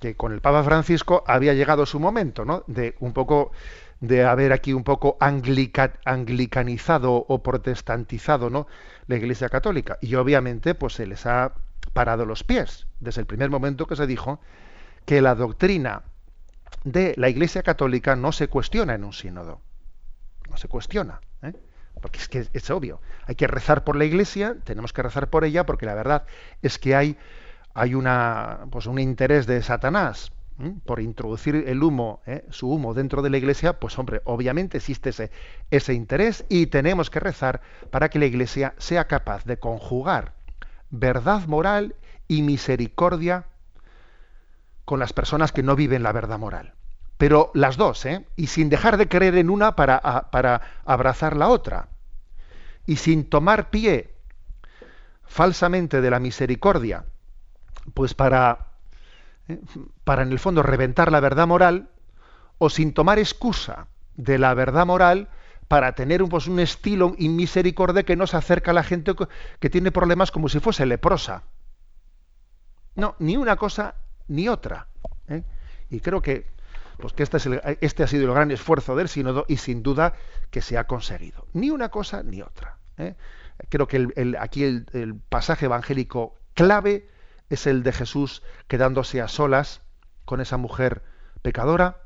que con el Papa Francisco había llegado su momento, ¿no? De un poco de haber aquí un poco anglicanizado o protestantizado, ¿no? La Iglesia Católica y obviamente pues se les ha parado los pies desde el primer momento que se dijo que la doctrina de la Iglesia Católica no se cuestiona en un sínodo. No se cuestiona. ¿eh? Porque es que es obvio. Hay que rezar por la Iglesia, tenemos que rezar por ella, porque la verdad es que hay, una, pues un interés de Satanás por introducir el humo, ¿eh? su humo dentro de la Iglesia, pues hombre, obviamente existe ese, ese interés y tenemos que rezar para que la Iglesia sea capaz de conjugar verdad moral y misericordia con las personas que no viven la verdad moral. Pero las dos, ¿eh? Y sin dejar de creer en una para, para abrazar la otra. Y sin tomar pie falsamente de la misericordia, pues para, ¿eh? para en el fondo reventar la verdad moral, o sin tomar excusa de la verdad moral para tener pues, un estilo inmisericordia que no se acerca a la gente que tiene problemas como si fuese leprosa. No, ni una cosa ni otra. ¿eh? Y creo que, pues que este, es este, ha sido el gran esfuerzo del sínodo y sin duda que se ha conseguido. Ni una cosa ni otra. ¿eh? Creo que aquí el, pasaje evangélico clave es el de Jesús quedándose a solas con esa mujer pecadora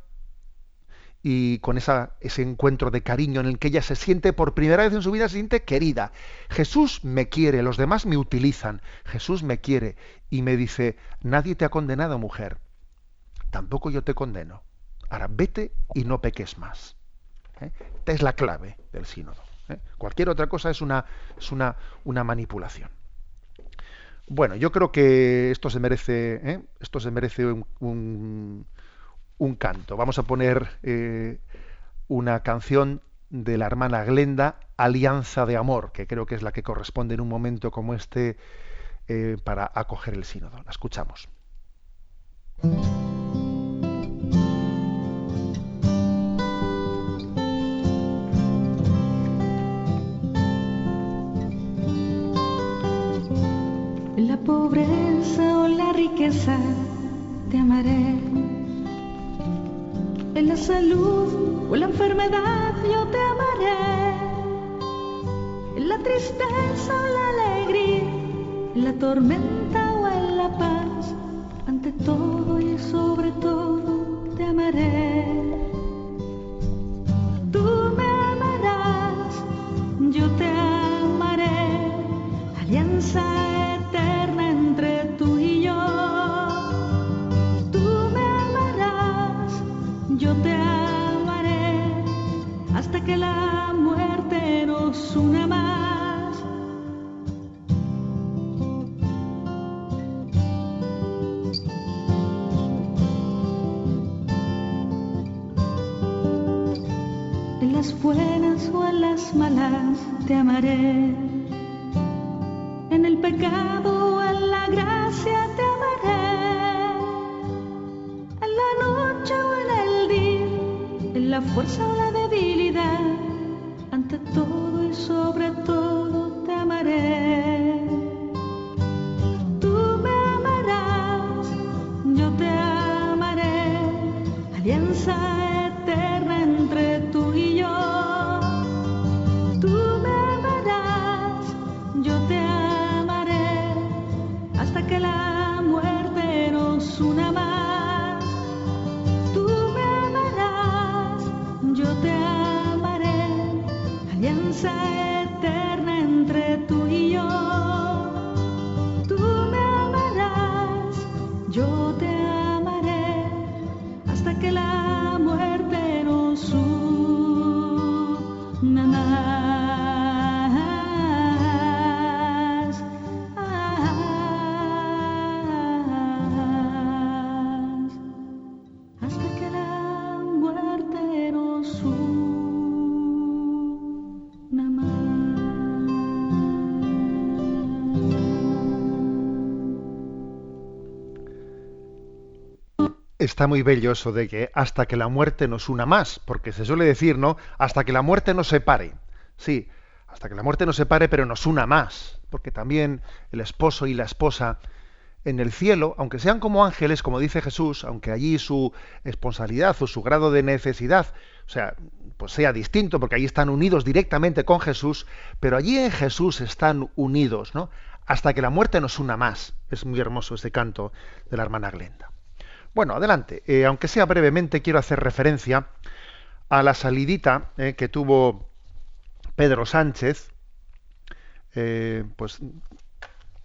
y con ese encuentro de cariño en el que ella se siente por primera vez en su vida, se siente querida. Jesús me quiere, los demás me utilizan. Jesús me quiere y me dice, nadie te ha condenado, mujer. Tampoco yo te condeno. Ahora vete y no peques más. ¿Eh? Esta es la clave del sínodo. ¿eh? Cualquier otra cosa es una, es una, una manipulación. Bueno, yo creo que esto se merece, ¿eh? esto se merece un, canto. Vamos a poner una canción de la hermana Glenda, Alianza de Amor, que creo que es la que corresponde en un momento como este eh, para acoger el sínodo. La escuchamos. La pobreza o la riqueza te amaré. En la salud o la enfermedad yo te amaré. En la tristeza o la alegría en la tormenta o en la paz, ante todo y sobre todo te amaré. Las malas te amaré. En el pecado en la gracia te amaré. En la noche o en el día, en la fuerza o la debilidad, Está muy bello eso de que hasta que la muerte nos una más, porque se suele decir, ¿no? Hasta que la muerte nos separe. Sí, hasta que la muerte nos separe, pero nos una más, porque también el esposo y la esposa en el cielo, aunque sean como ángeles, como dice Jesús, aunque allí su responsabilidad o su grado de necesidad, o sea, pues sea distinto, porque allí están unidos directamente con Jesús, pero allí en Jesús están unidos, ¿no? Hasta que la muerte nos una más. Es muy hermoso este canto de la hermana Glenda. Bueno, adelante. Eh, aunque sea brevemente, quiero hacer referencia a la salidita eh, que tuvo Pedro Sánchez, eh, pues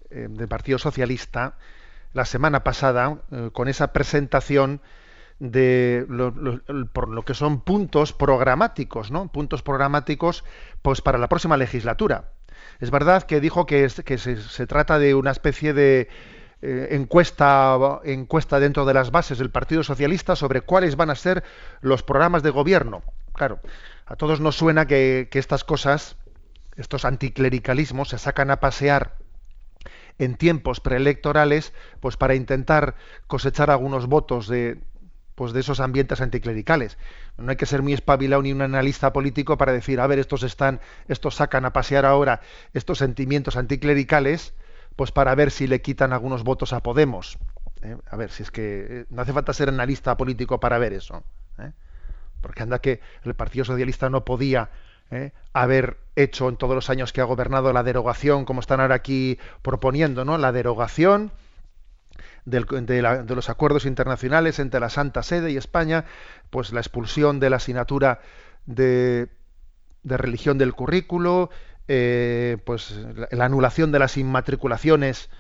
del Partido Socialista, la semana pasada, con esa presentación de por lo que son puntos programáticos, ¿no? Puntos programáticos, pues para la próxima legislatura. Es verdad que dijo que se trata de una especie de eh, encuesta, encuesta dentro de las bases del Partido Socialista sobre cuáles van a ser los programas de gobierno. Claro, a todos nos suena que, estas cosas, estos anticlericalismos, se sacan a pasear en tiempos preelectorales, pues para intentar cosechar algunos votos de, pues de esos ambientes anticlericales. No hay que ser muy espabilado ni un analista político para decir, a ver, estos están, estos sacan a pasear ahora estos sentimientos anticlericales pues para ver si le quitan algunos votos a Podemos. ¿eh? A ver, si es que eh, no hace falta ser analista político para ver eso. ¿eh? Porque anda que el Partido Socialista no podía haber hecho en todos los años que ha gobernado la derogación, como están ahora aquí proponiendo, ¿no? La derogación de, de, los acuerdos internacionales entre la Santa Sede y España, pues la expulsión de la asignatura de, de religión del currículo, eh, pues la, anulación de las inmatriculaciones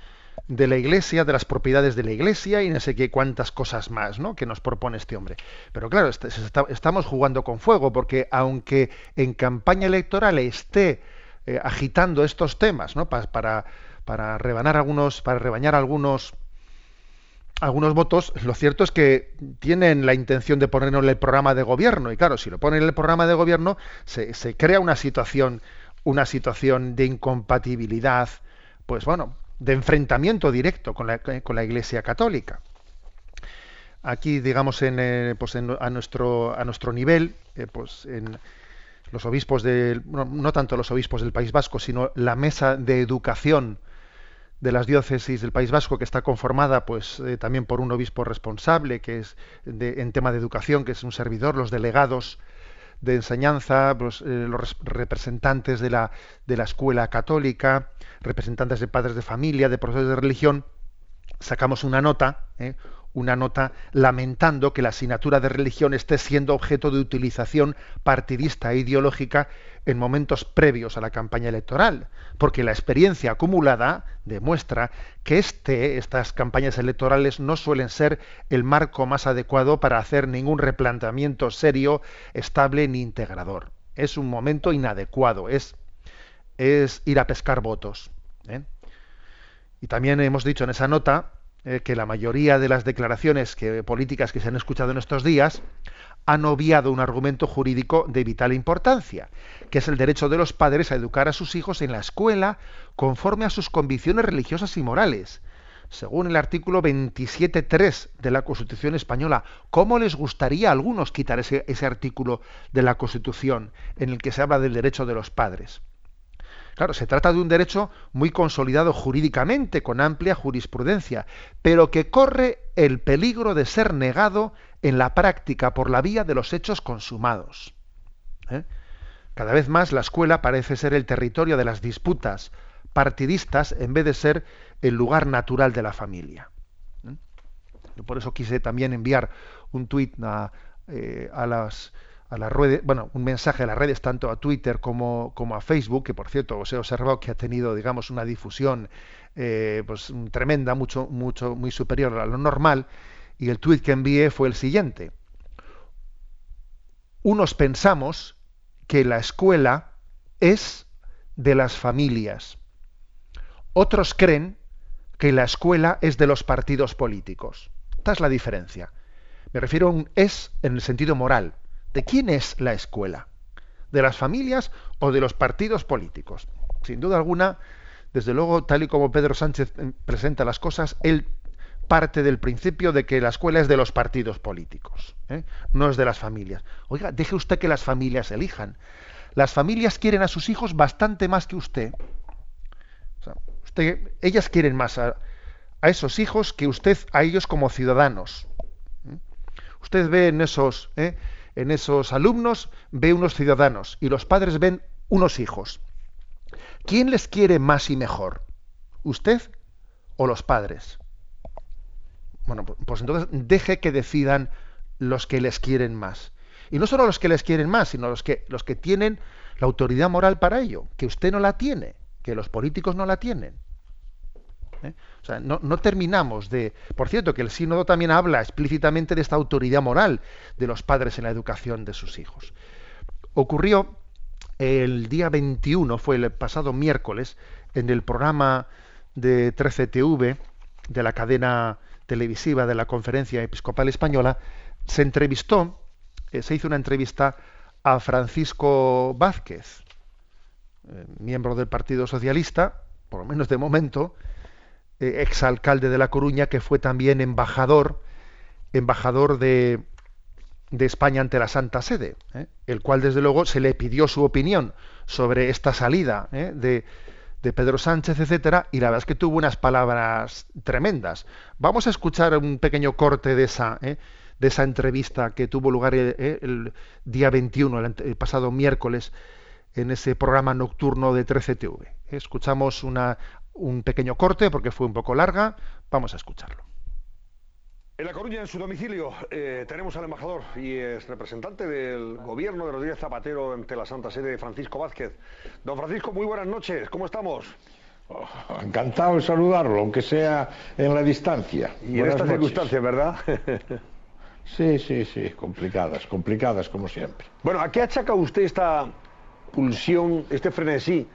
de la iglesia, de las propiedades de la iglesia y no sé qué cuántas cosas más ¿no? que nos propone este hombre. Pero claro, estamos jugando con fuego porque aunque en campaña electoral esté eh, agitando estos temas ¿no? para, para, rebanar algunos, para rebañar algunos algunos votos, lo cierto es que tienen la intención de ponerlo en el programa de gobierno. Y claro, si lo ponen en el programa de gobierno, se, se crea una situación una situación de incompatibilidad, pues bueno, de enfrentamiento directo con la, con la Iglesia Católica. Aquí, digamos, en, eh, pues a, nuestro, a nuestro nivel, eh, pues en los obispos del, no, tanto los obispos del País Vasco, sino la mesa de educación de las diócesis del País Vasco, que está conformada pues eh, también por un obispo responsable, que es en tema de educación, que es un servidor, los delegados de enseñanza, pues, eh, los, representantes de la, de la escuela católica, representantes de padres de familia, de profesores de religión, sacamos una nota, ¿eh? una nota lamentando que la asignatura de religión esté siendo objeto de utilización partidista e ideológica en momentos previos a la campaña electoral, porque la experiencia acumulada demuestra que este, estas campañas electorales no suelen ser el marco más adecuado para hacer ningún replanteamiento serio, estable ni integrador. Es un momento inadecuado, es, es ir a pescar votos. ¿eh? Y también hemos dicho en esa nota eh, que la mayoría de las declaraciones políticas que se han escuchado en estos días han obviado un argumento jurídico de vital importancia, que es el derecho de los padres a educar a sus hijos en la escuela conforme a sus convicciones religiosas y morales. Según el artículo 27.3 de la Constitución española, ¿cómo les gustaría a algunos quitar ese, ese artículo de la Constitución en el que se habla del derecho de los padres? Claro, se trata de un derecho muy consolidado jurídicamente, con amplia jurisprudencia, pero que corre el peligro de ser negado en la práctica por la vía de los hechos consumados. ¿eh? Cada vez más la escuela parece ser el territorio de las disputas partidistas en vez de ser el lugar natural de la familia. ¿eh? por eso quise también enviar un tuit a, eh, a las a las redes, bueno, un mensaje a las redes, tanto a Twitter como, como a Facebook, que por cierto os he observado que ha tenido, digamos, una difusión pues, tremenda, mucho, mucho, muy superior a lo normal, y el tweet que envié fue el siguiente. Unos pensamos que la escuela es de las familias. Otros creen que la escuela es de los partidos políticos. Esta es la diferencia. Me refiero a un es en el sentido moral. ¿De quién es la escuela? ¿De las familias o de los partidos políticos? Sin duda alguna, desde luego, tal y como Pedro Sánchez eh, presenta las cosas, él parte del principio de que la escuela es de los partidos políticos, ¿eh? no es de las familias. Oiga, deje usted que las familias elijan. Las familias quieren a sus hijos bastante más que usted. usted ellas quieren más a, esos hijos que usted a ellos como ciudadanos. ¿eh? Usted ve en esos, ¿eh? en esos alumnos, ve unos ciudadanos y los padres ven unos hijos. ¿Quién les quiere más y mejor? ¿Usted o los padres? Bueno, pues entonces deje que decidan los que les quieren más. Y no solo los que les quieren más, sino los que, los que tienen la autoridad moral para ello, que usted no la tiene, que los políticos no la tienen. ¿Eh? O sea, no, no, terminamos de... Por cierto, que el sínodo también habla explícitamente de esta autoridad moral de los padres en la educación de sus hijos. Ocurrió el día 21, fue el pasado miércoles, en el programa de 13TV de la cadena televisiva de la Conferencia Episcopal Española, se entrevistó, eh, se hizo una entrevista a Francisco Vázquez, eh, miembro del Partido Socialista, por lo menos de momento, eh, exalcalde de La Coruña, que fue también embajador, embajador de, de España ante la Santa Sede, el cual desde luego se le pidió su opinión sobre esta salida de, de, Pedro Sánchez, etcétera, y la verdad es que tuvo unas palabras tremendas. Vamos a escuchar un pequeño corte de esa, ¿eh? de esa entrevista que tuvo lugar el, día 21, el, pasado miércoles, en ese programa nocturno de 13TV. Escuchamos una, un pequeño corte porque fue un poco larga. Vamos a escucharlo. En La Coruña, en su domicilio, eh, tenemos al embajador y es representante del gobierno de Rodríguez Zapatero ante la Santa Sede, Francisco Vázquez. Don Francisco, muy buenas noches, ¿cómo estamos? Oh, encantado de saludarlo, aunque sea en la distancia. Y en estas circunstancias, ¿verdad? <laughs> sí, sí, sí, complicadas, complicadas como siempre. Bueno, ¿a qué achaca usted esta pulsión, este frenesí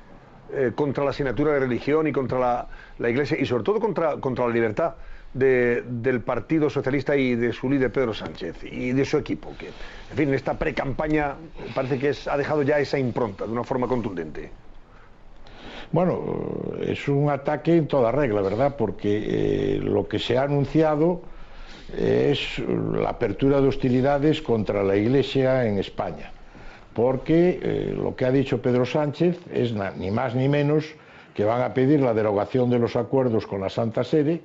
eh, contra la asignatura de religión y contra la, la Iglesia y sobre todo contra, contra la libertad? Del Partido Socialista y de su líder Pedro Sánchez y de su equipo, que, en fin, en esta pre-campaña parece que ha dejado ya esa impronta de una forma contundente. Bueno, es un ataque en toda regla, ¿verdad? Porque eh, lo que se ha anunciado es la apertura de hostilidades contra la Iglesia en España. Porque eh, lo que ha dicho Pedro Sánchez es ni más ni menos que van a pedir la derogación de los acuerdos con la Santa Sede,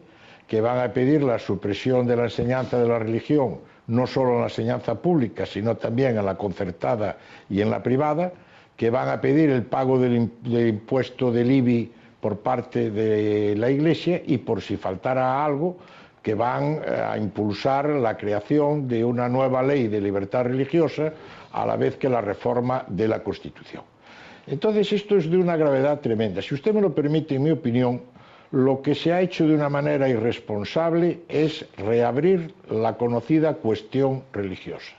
que van a pedir la supresión de la enseñanza de la religión, no solo en la enseñanza pública, sino también en la concertada y en la privada, que van a pedir el pago del, impuesto del IBI por parte de la Iglesia y por si faltara algo, que van eh, a impulsar la creación de una nueva ley de libertad religiosa a la vez que la reforma de la Constitución. Entonces esto es de una gravedad tremenda. Si usted me lo permite, en mi opinión, lo que se ha hecho de una manera irresponsable es reabrir la conocida cuestión religiosa.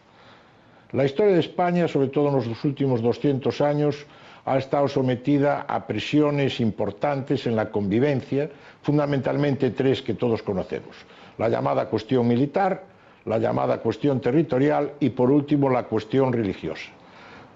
La historia de España, sobre todo en los últimos 200 años, ha estado sometida a presiones importantes en la convivencia, fundamentalmente tres que todos conocemos. La llamada cuestión militar, la llamada cuestión territorial y, por último, la cuestión religiosa.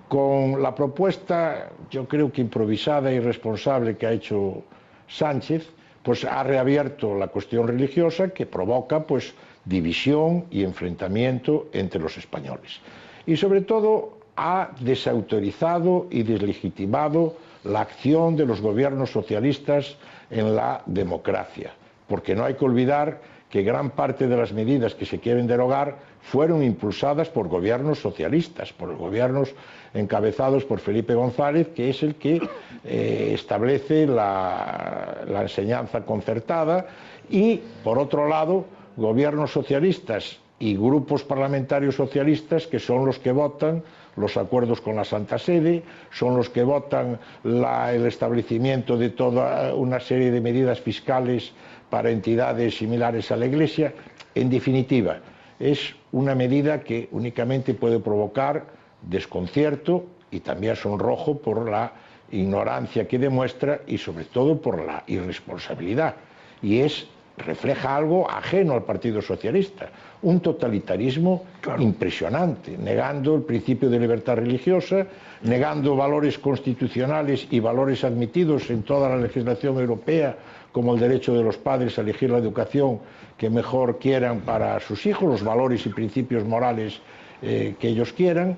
Con la propuesta, yo creo que improvisada y irresponsable que ha hecho Sánchez, pues ha reabierto la cuestión religiosa que provoca pues división y enfrentamiento entre los españoles. Y sobre todo ha desautorizado y deslegitimado la acción de los gobiernos socialistas en la democracia, porque no hay que olvidar que gran parte de las medidas que se quieren derogar fueron impulsadas por gobiernos socialistas, por gobiernos encabezados por Felipe González, que es el que eh, establece la, enseñanza concertada, y, por otro lado, gobiernos socialistas y grupos parlamentarios socialistas que son los que votan los acuerdos con la Santa Sede, son los que votan el establecimiento de toda una serie de medidas fiscales para entidades similares a la Iglesia. En definitiva, es una medida que únicamente puede provocar desconcierto y también sonrojo por la ignorancia que demuestra y sobre todo por la irresponsabilidad. Y es refleja algo ajeno al Partido Socialista, un totalitarismo impresionante, negando el principio de libertad religiosa, negando valores constitucionales y valores admitidos en toda la legislación europea como el derecho de los padres a elegir la educación que mejor quieran para sus hijos, los valores y principios morales eh, que ellos quieran.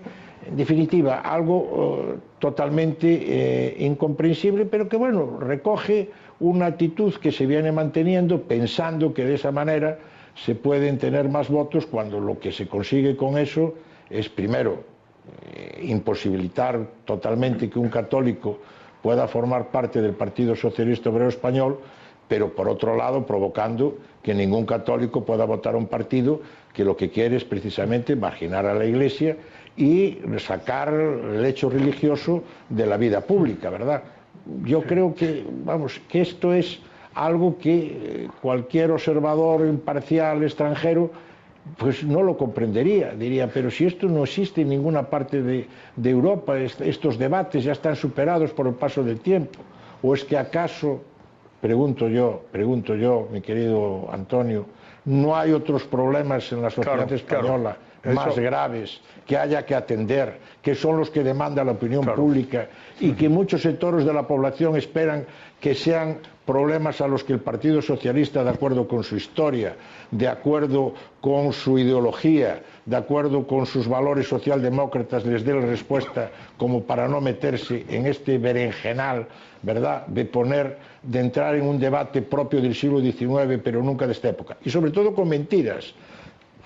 En definitiva, algo eh, totalmente eh, incomprensible, pero que bueno, recoge una actitud que se viene manteniendo pensando que de esa manera se pueden tener más votos cuando lo que se consigue con eso es primero imposibilitar totalmente que un católico pueda formar parte del Partido Socialista Obrero Español, pero por otro lado provocando que ningún católico pueda votar a un partido que lo que quiere es precisamente marginar a la Iglesia y sacar el hecho religioso de la vida pública, ¿verdad? Yo creo que, vamos, que esto es algo que eh, cualquier observador imparcial extranjero pues no lo comprendería, diría, pero si esto no existe en ninguna parte de, de Europa, estos debates ya están superados por el paso del tiempo, o es que acaso pregunto yo, pregunto yo, mi querido Antonio, no hay otros problemas en la sociedad española más graves que haya que atender, que son los que demanda la opinión pública y que muchos sectores de la población esperan que sean problemas a los que el Partido Socialista, de acuerdo con su historia, de acuerdo con su ideología, de acuerdo con sus valores socialdemócratas, les dé la respuesta como para no meterse en este berenjenal, ¿verdad?, de poner, de entrar en un debate propio del siglo XIX, pero nunca de esta época. Y sobre todo con mentiras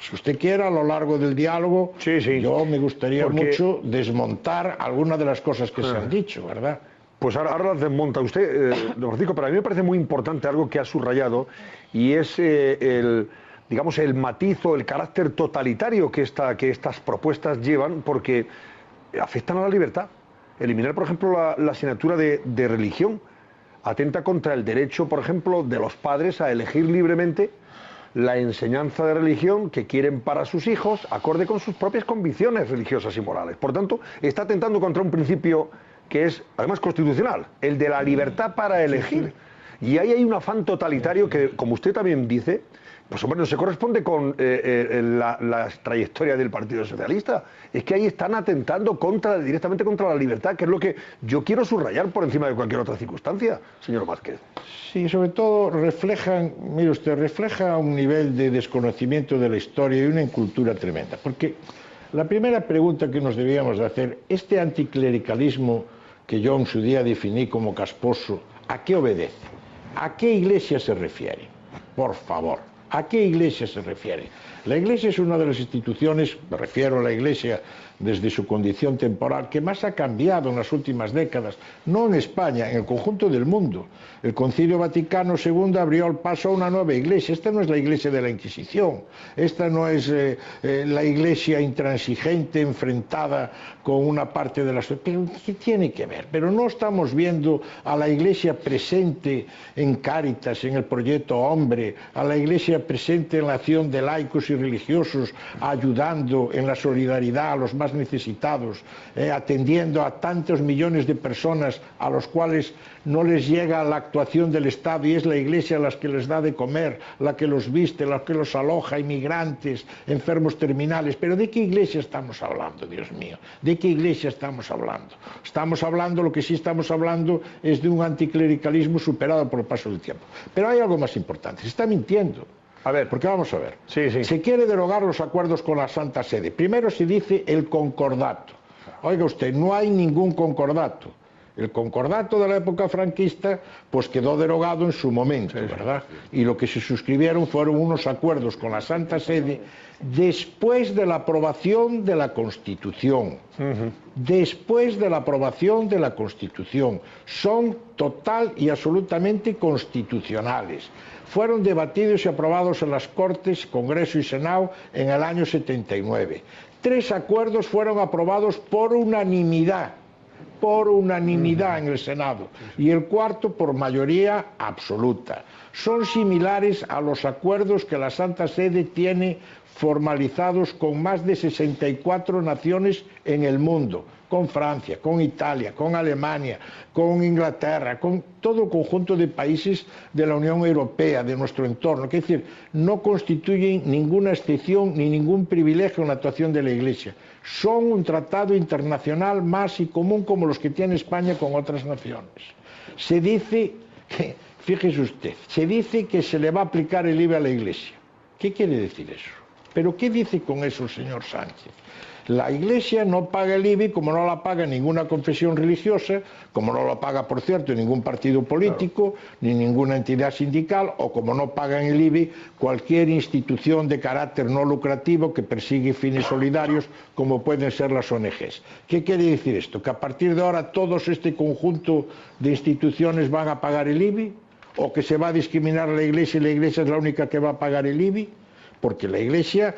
si usted quiere, a lo largo del diálogo, yo me gustaría mucho desmontar algunas de las cosas que se han ah. dicho, ¿verdad? Pues ahora, las desmonta usted, eh, don Francisco, pero a mí me parece muy importante algo que ha subrayado y es eh, el, digamos, el matiz o el carácter totalitario que, esta, que estas propuestas llevan porque afectan a la libertad. Eliminar, por ejemplo, la, asignatura de, de religión atenta contra el derecho, por ejemplo, de los padres a elegir libremente la enseñanza de religión que quieren para sus hijos, acorde con sus propias convicciones religiosas y morales. Por tanto, está atentando contra un principio que es, además, constitucional, el de la libertad para elegir. Y ahí hay un afán totalitario que, como usted también dice, pues hombre, no se corresponde con eh, eh, la, trayectoria del Partido Socialista. Es que ahí están atentando contra, directamente contra la libertad, que es lo que yo quiero subrayar por encima de cualquier otra circunstancia, señor Vázquez. Sí, sobre todo reflejan, mire usted, refleja un nivel de desconocimiento de la historia y una incultura tremenda. Porque la primera pregunta que nos debíamos de hacer, este anticlericalismo que yo en su día definí como casposo, ¿a qué obedece? ¿A qué iglesia se refiere? Por favor. ¿A qué iglesia se refiere? La iglesia es una de las instituciones, me refiero a la iglesia desde su condición temporal, que más ha cambiado en las últimas décadas, no en España, en el conjunto del mundo. El Concilio Vaticano II abrió el paso a una nueva iglesia. Esta no es la iglesia de la Inquisición, esta no es eh, eh, la iglesia intransigente enfrentada con una parte de la. ¿Qué tiene que ver? Pero no estamos viendo a la iglesia presente en Cáritas, en el proyecto Hombre, a la iglesia presente en la acción de laicos y religiosos, ayudando en la solidaridad a los más más necesitados, eh, atendiendo a tantos millones de personas a los cuales no les llega la actuación del Estado y es la Iglesia la que les da de comer, la que los viste, la que los aloja, inmigrantes, enfermos terminales. Pero ¿de qué Iglesia estamos hablando, Dios mío? ¿De qué Iglesia estamos hablando? Estamos hablando, lo que sí estamos hablando es de un anticlericalismo superado por el paso del tiempo. Pero hay algo más importante, se está mintiendo. A ver, porque vamos a ver. Se quiere derogar los acuerdos con la Santa Sede. Primero se dice el concordato. Oiga usted, no hay ningún concordato. El concordato de la época franquista pues quedó derogado en su momento, ¿verdad? Y lo que se suscribieron fueron unos acuerdos con la Santa Sede después de la aprobación de la Constitución. Después de la aprobación de la Constitución. Son total y absolutamente constitucionales. Fueron debatidos y aprobados en las Cortes, Congreso y Senado en el año 79. Tres acuerdos fueron aprobados por unanimidad por unanimidad en el Senado y el cuarto por mayoría absoluta. Son similares a los acuerdos que la Santa Sede tiene formalizados con más de 64 naciones en el mundo, con Francia, con Italia, con Alemania, con Inglaterra, con todo conjunto de países de la Unión Europea, de nuestro entorno. Es decir, no constituyen ninguna excepción ni ningún privilegio en la actuación de la Iglesia. son un tratado internacional más y común como los que tiene España con otras naciones. Se dice que, <laughs> fíjese usted, se dice que se le va a aplicar el IVA a la Iglesia. ¿Qué quiere decir eso? ¿Pero qué dice con eso el señor Sánchez? La Iglesia no paga el IBI como no la paga ninguna confesión religiosa, como no la paga, por cierto, ningún partido político, claro. ni ninguna entidad sindical, o como no pagan el IBI cualquier institución de carácter no lucrativo que persigue fines solidarios, como pueden ser las ONGs. ¿Qué quiere decir esto? ¿Que a partir de ahora todos este conjunto de instituciones van a pagar el IBI? ¿O que se va a discriminar a la Iglesia y la Iglesia es la única que va a pagar el IBI? Porque la Iglesia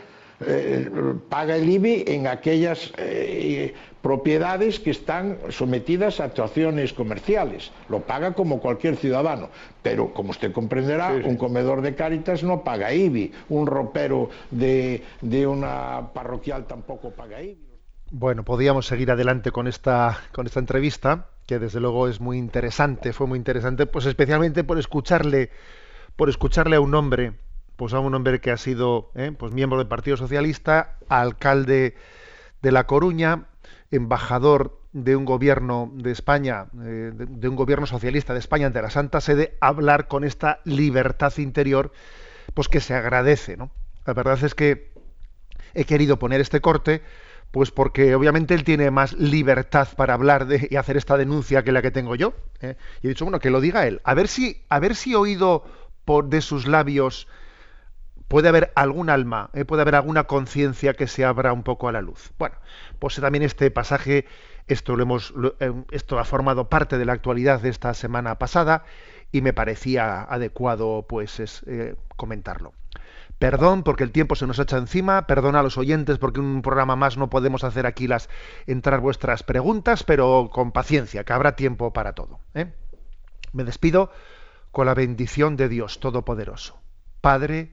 eh, paga el IBI en aquellas eh, propiedades que están sometidas a actuaciones comerciales. Lo paga como cualquier ciudadano. Pero, como usted comprenderá, un comedor de Cáritas no paga IBI. Un ropero de, de una parroquial tampoco paga IBI. Bueno, podíamos seguir adelante con esta, con esta entrevista, que desde luego es muy interesante, fue muy interesante, pues especialmente por escucharle, por escucharle a un hombre pues a un hombre que ha sido ¿eh? pues miembro del Partido Socialista, alcalde de La Coruña, embajador de un gobierno de España, eh, de, un gobierno socialista de España ante la Santa Sede, hablar con esta libertad interior, pues que se agradece, ¿no? La verdad es que he querido poner este corte, pues porque obviamente él tiene más libertad para hablar y hacer esta denuncia que la que tengo yo. ¿eh? Y he dicho, bueno, que lo diga él. A ver si, a ver si he oído por de sus labios puede haber algún alma, eh, puede haber alguna conciencia que se abra un poco a la luz. Bueno, pues también este pasaje, esto lo hemos, eh, esto ha formado parte de la actualidad de esta semana pasada y me parecía adecuado, pues, es, eh, comentarlo. Perdón porque el tiempo se nos echa encima, perdón a los oyentes porque un programa más no podemos hacer aquí las entrar vuestras preguntas, pero con paciencia, que habrá tiempo para todo. Me despido con la bendición de Dios Todopoderoso, Padre,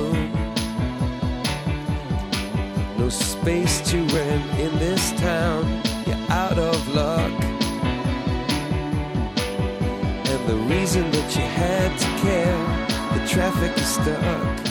space to rent in this town. You're out of luck. And the reason that you had to care, the traffic is stuck.